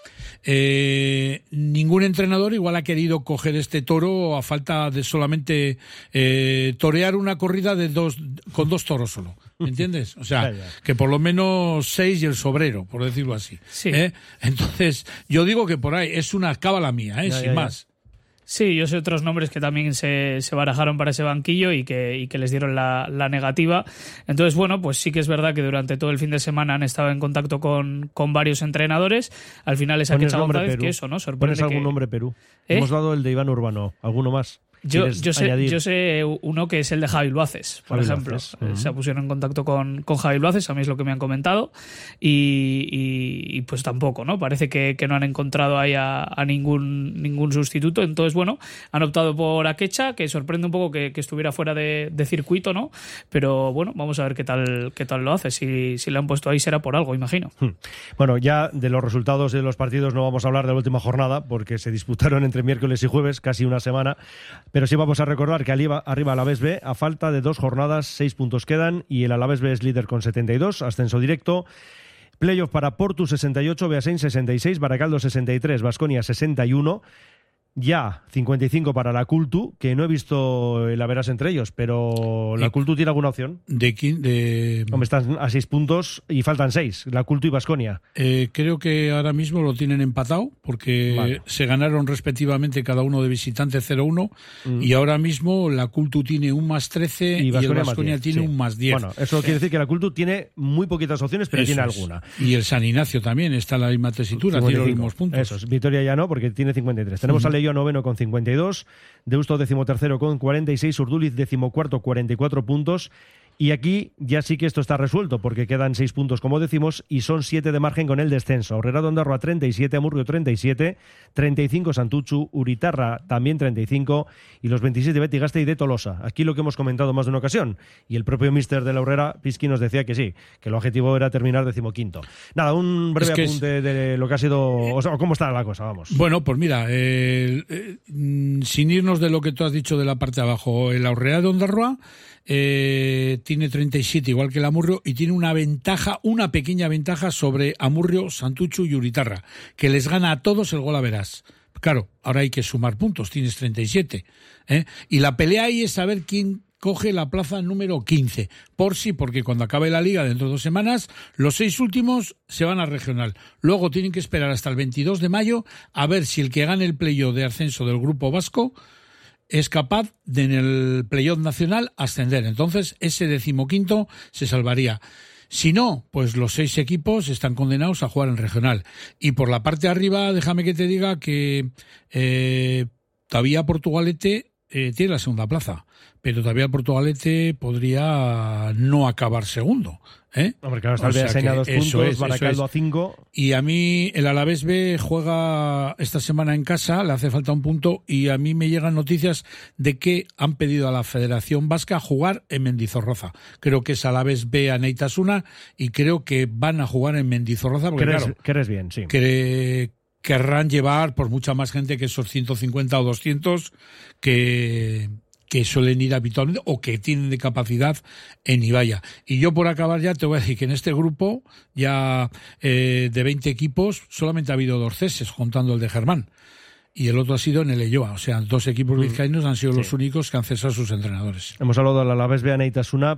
eh, ningún entrenador igual ha querido coger este toro a falta de solamente eh, torear una corrida de dos, con dos toros solo. ¿Me entiendes? O sea, que por lo menos seis y el sobrero, por decirlo así. ¿eh? Entonces, yo digo que por ahí es una cábala mía, ¿eh? Ya, sin ya, ya. más. Sí, yo sé otros nombres que también se, se barajaron para ese banquillo y que, y que les dieron la, la negativa. Entonces, bueno, pues sí que es verdad que durante todo el fin de semana han estado en contacto con, con varios entrenadores. Al final es Pones Akecha nombre González, Perú. que eso, ¿no? Pones Sorprende algún que- nombre Perú. ¿Eh? Hemos dado el de Iván Urbano. ¿Alguno más? Yo, ¿Quieres yo, sé, añadir? yo sé uno que es el de Javi Luaces, por Javi ejemplo. Luaces, Eh. Se pusieron en contacto con, con Javi Luaces, a mí es lo que me han comentado. Y, y- y, pues tampoco, ¿no? Parece que, que no han encontrado ahí a, a ningún, ningún sustituto. Entonces, bueno, han optado por Akecha, que sorprende un poco que, que estuviera fuera de, de circuito, ¿no? Pero bueno, vamos a ver qué tal, qué tal lo hace. Si, si le han puesto ahí será por algo, imagino. Hmm. Bueno, ya de los resultados de los partidos no vamos a hablar de la última jornada porque se disputaron entre miércoles y jueves, casi una semana. Pero sí vamos a recordar que arriba, arriba Alavés B, a falta de dos jornadas, seis puntos quedan y el Alavés B es líder con 72, ascenso directo. Playoff para Portu 68, Beasain 66, Baracaldo 63, Basconia 61. Ya 55 para la Cultu, que no he visto el averas entre ellos, pero la Y- Cultu tiene alguna opción. De, quién- de Hombre, están a seis puntos y faltan seis, la Cultu y Basconia. Eh, creo que ahora mismo lo tienen empatado porque Vale. se ganaron respectivamente cada uno de visitante 0-1 y ahora mismo la Cultu tiene un más 13 y, 10, tiene sí. un más 10. Bueno, eso quiere decir que la Cultu tiene muy poquitas opciones, pero Eso tiene es. alguna. Y el San Ignacio también está en la misma tesitura, tiene los 55. mismos puntos. Eso es. Vitoria ya no, porque tiene 53. Tenemos Ujú. a Noveno con 52, Deusto decimotercero con 46, Urduliz decimocuarto 44 puntos. Y aquí ya sí que esto está resuelto, porque quedan 6 puntos, como decimos, y son 7 de margen con el descenso. Horrera Dondarroa 37, Amurrio 37, 35 Santuchu, Uritarra también 35, y los 27 Betigaste y de Tolosa. Aquí lo que hemos comentado más de una ocasión. Y el propio mister de la Pisqui, nos decía que sí, que el objetivo era terminar decimoquinto. Nada, un breve Es que es- apunte de lo que ha sido, o sea, cómo está la cosa, vamos. Bueno, pues mira, eh, eh, mm, sin irnos de lo que tú has dicho de la parte de abajo, el Aurrea de Ondarroa eh, tiene 37 igual que el Amurrio y tiene una ventaja, una pequeña ventaja sobre Amurrio, Santuchu y Uritarra, que les gana a todos el gol a verás. Claro, ahora hay que sumar puntos, tienes 37. ¿eh? Y la pelea ahí es saber quién coge la plaza número 15. Por sí, porque cuando acabe la liga dentro de dos semanas, los seis últimos se van a regional. Luego tienen que esperar hasta el 22 de mayo a ver si el que gane el playoff de ascenso del grupo vasco es capaz de en el playoff nacional ascender. Entonces, ese decimoquinto se salvaría. Si no, pues los seis equipos están condenados a jugar en regional. Y por la parte de arriba, déjame que te diga que eh, todavía Portugalete eh, tiene la segunda plaza, pero todavía Portugalete podría no acabar segundo. ¿Eh? Hombre, claro, está O sea que dos puntos, es, Baracaldo a cinco. Y a mí el Alavés B juega esta semana en casa, le hace falta un punto y a mí me llegan noticias de que han pedido a la Federación Vasca jugar en Mendizorroza. Creo que es Alavés B a Neitasuna y creo que van a jugar en Mendizorroza porque ¿Crees, claro, crees bien, sí. que querrán llevar por mucha más gente que esos 150 o 200 que, que suelen ir habitualmente o que tienen de capacidad en Ibaya. Y yo por acabar ya te voy a decir que en este grupo ya eh, de 20 equipos solamente ha habido dos ceses, contando el de Germán. Y el otro ha sido en el Elloa. O sea, dos equipos vizcaínos han sido los únicos que han cesado a sus entrenadores. Hemos hablado de la Alavés Beana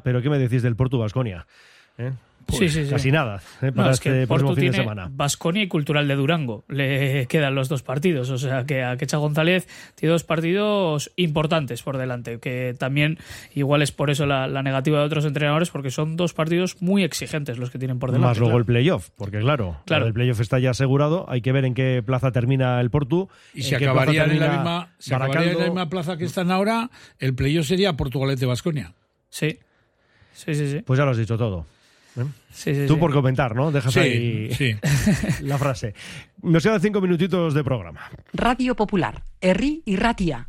pero ¿qué me decís del Portu Basconia? Sí, sí, sí. Casi nada ¿eh? No, para es que este próximo Porto fin de tiene semana. Basconia y Cultural de Durango. Le quedan los dos partidos. O sea que a Quecha González tiene dos partidos importantes por delante. Que también igual es por eso la, la negativa de otros entrenadores, porque son dos partidos muy exigentes los que tienen por delante. Más luego claro. el playoff, porque claro, Claro. el playoff está ya asegurado. Hay que ver en qué plaza termina el Portu. Y si acabarían en la misma, si acabarían en la Baracaldo. misma plaza que están ahora, el playoff sería Portugalete Vasconia. Sí. Sí, sí, sí. Pues ya lo has dicho todo. ¿Eh? Sí, sí, Tú sí. por comentar, ¿no? Dejas Sí, ahí sí. [LAUGHS] la frase. Nos quedan cinco minutitos de programa. Radio Popular, Herri y Ratia.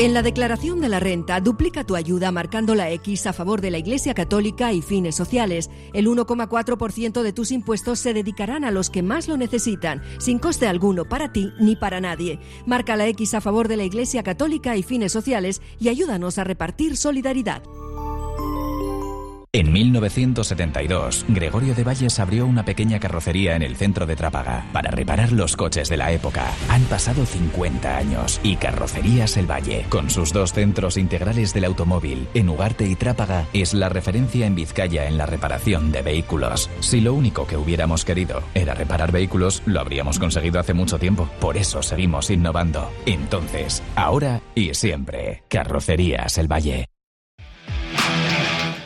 En la declaración de la renta, duplica tu ayuda marcando la X a favor de la Iglesia Católica y fines sociales. El 1,4% de tus impuestos se dedicarán a los que más lo necesitan, sin coste alguno para ti ni para nadie. Marca la X a favor de la Iglesia Católica y fines sociales y ayúdanos a repartir solidaridad. En 1972, Gregorio de Valles abrió una pequeña carrocería en el centro de Trápaga para reparar los coches de la época. Han pasado 50 años y Carrocerías El Valle, con sus dos centros integrales del automóvil, en Ugarte y Trápaga, es la referencia en Vizcaya en la reparación de vehículos. Si lo único que hubiéramos querido era reparar vehículos, lo habríamos conseguido hace mucho tiempo. Por eso seguimos innovando. Entonces, ahora y siempre, Carrocerías El Valle.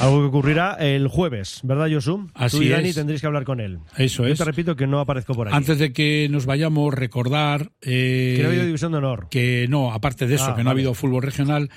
Algo que ocurrirá el jueves, ¿verdad, Josu? Así Tú y Dani es. tendréis que hablar con él. Eso Yo es. te repito que no aparezco por aquí. Antes de que nos vayamos, recordar. eh, Que no ha habido división de honor. Que no, aparte de eso, Ah, que no ha vale. habido fútbol regional,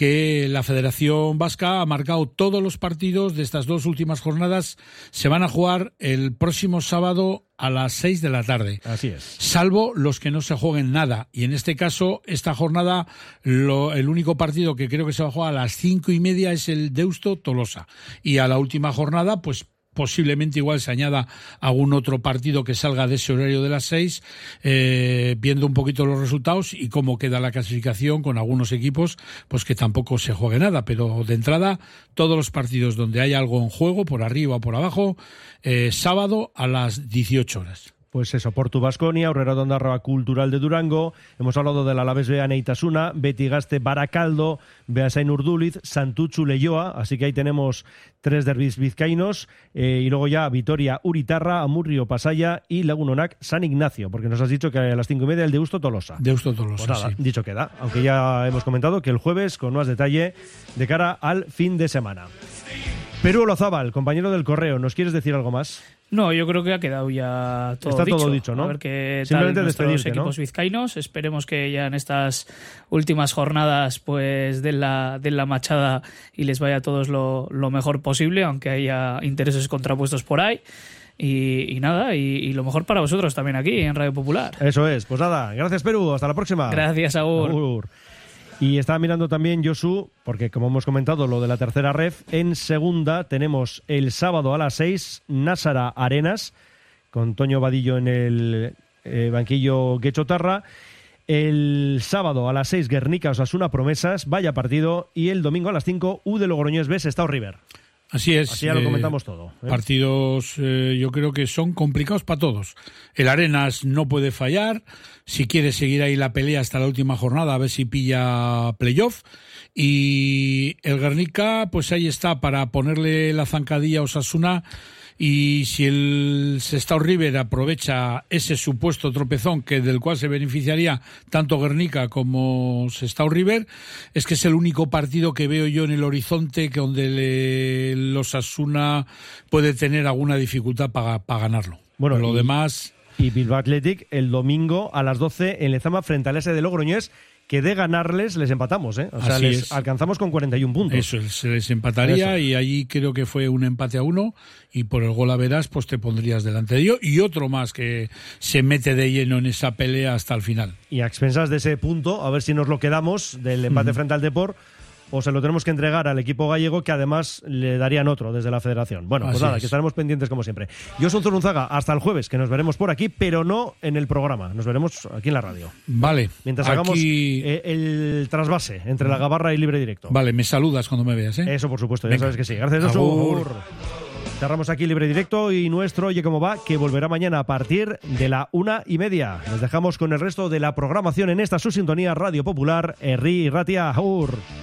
que la Federación Vasca ha marcado todos los partidos de estas dos últimas jornadas. Se van a jugar el próximo sábado a las 6 de la tarde. Así es. Salvo los que no se jueguen nada. Y en este caso, esta jornada, lo- el único partido que creo que se va a jugar a las cinco y media es el Deusto Tolosa. Y a la última jornada, pues posiblemente igual se añada algún otro partido que salga de ese horario de las seis, eh, viendo un poquito los resultados y cómo queda la clasificación con algunos equipos, pues que tampoco se juegue nada. Pero de entrada, todos los partidos donde hay algo en juego, por arriba o por abajo, eh, sábado a las 18 horas. Pues eso, Portu Basconia, Aurrera de Ondarroa Cultural de Durango, hemos hablado del Alavés Bea Neitasuna, Betigaste Baracaldo, Beasain Urduliz, Santuchu Leyoa, así que ahí tenemos tres derbis vizcaínos, eh, y luego ya Vitoria Uritarra, Amurrio Pasaya y Lagunonac San Ignacio, porque nos has dicho que a las cinco y media el Deusto Tolosa. Deusto Tolosa, Pues nada, sí. dicho queda, aunque ya hemos comentado que el jueves con más detalle de cara al fin de semana. Perú Olazábal, compañero del correo, ¿nos quieres decir algo más? No, yo creo que ha quedado ya todo Está dicho. todo dicho, ¿no? A ver qué Simplemente tal nuestros despedirte, ¿no? equipos vizcaínos. Esperemos que ya en estas últimas jornadas pues den la, den la machada y les vaya a todos lo, lo mejor posible, aunque haya intereses contrapuestos por ahí. Y, y nada, y, y lo mejor para vosotros también aquí en Radio Popular. Eso es, pues nada, gracias Perú, hasta la próxima. Gracias, Agur. Y estaba mirando también Josu, porque como hemos comentado lo de la tercera ref, en segunda tenemos el sábado a las 6 Násara Arenas, con Toño Vadillo en el eh, banquillo Guechotarra. El sábado a las 6 Guernica Osasuna Promesas, vaya partido. Y el domingo a las 5 U de Logroñés B Estado River. Así es. Así ya lo eh, comentamos todo. ¿eh? Partidos, eh, yo creo que son complicados para todos. El Arenas no puede fallar. Si quiere seguir ahí la pelea hasta la última jornada, a ver si pilla playoff. Y el Guernica, pues ahí está para ponerle la zancadilla a Osasuna. Y si el Sestao River aprovecha ese supuesto tropezón que del cual se beneficiaría tanto Guernica como Sestao River, es que es el único partido que veo yo en el horizonte que donde le- los Asuna puede tener alguna dificultad para ganarlo. Bueno, lo y- demás Y Bilbao Athletic el domingo a las 12 en Lezama frente al S de Logroñés, que de ganarles les empatamos, ¿eh? O sea, Así les es. alcanzamos con 41 puntos. Eso, se les empataría Eso. y allí creo que fue un empate a uno y por el gol a verás pues te pondrías delante de ello y otro más que se mete de lleno en esa pelea hasta el final. Y a expensas de ese punto, a ver si nos lo quedamos del empate frente al Deport o se lo tenemos que entregar al equipo gallego que además le darían otro desde la federación. Bueno, pues Así nada, es. que estaremos pendientes como siempre. Yo soy Zurunzaga, hasta el jueves, que nos veremos por aquí, pero no en el programa, nos veremos aquí en la radio. Vale. Mientras aquí- hagamos eh, el trasvase entre la Gabarra y Libre Directo. Vale, me saludas cuando me veas, ¿eh? Eso por supuesto, ya Venga. sabes que sí. Gracias. Agur. Cerramos aquí Libre Directo y nuestro Oye Cómo Va, que volverá mañana a partir de la una y media. Nos dejamos con el resto de la programación en esta su sintonía Radio Popular, Herri y Ratia. Agur.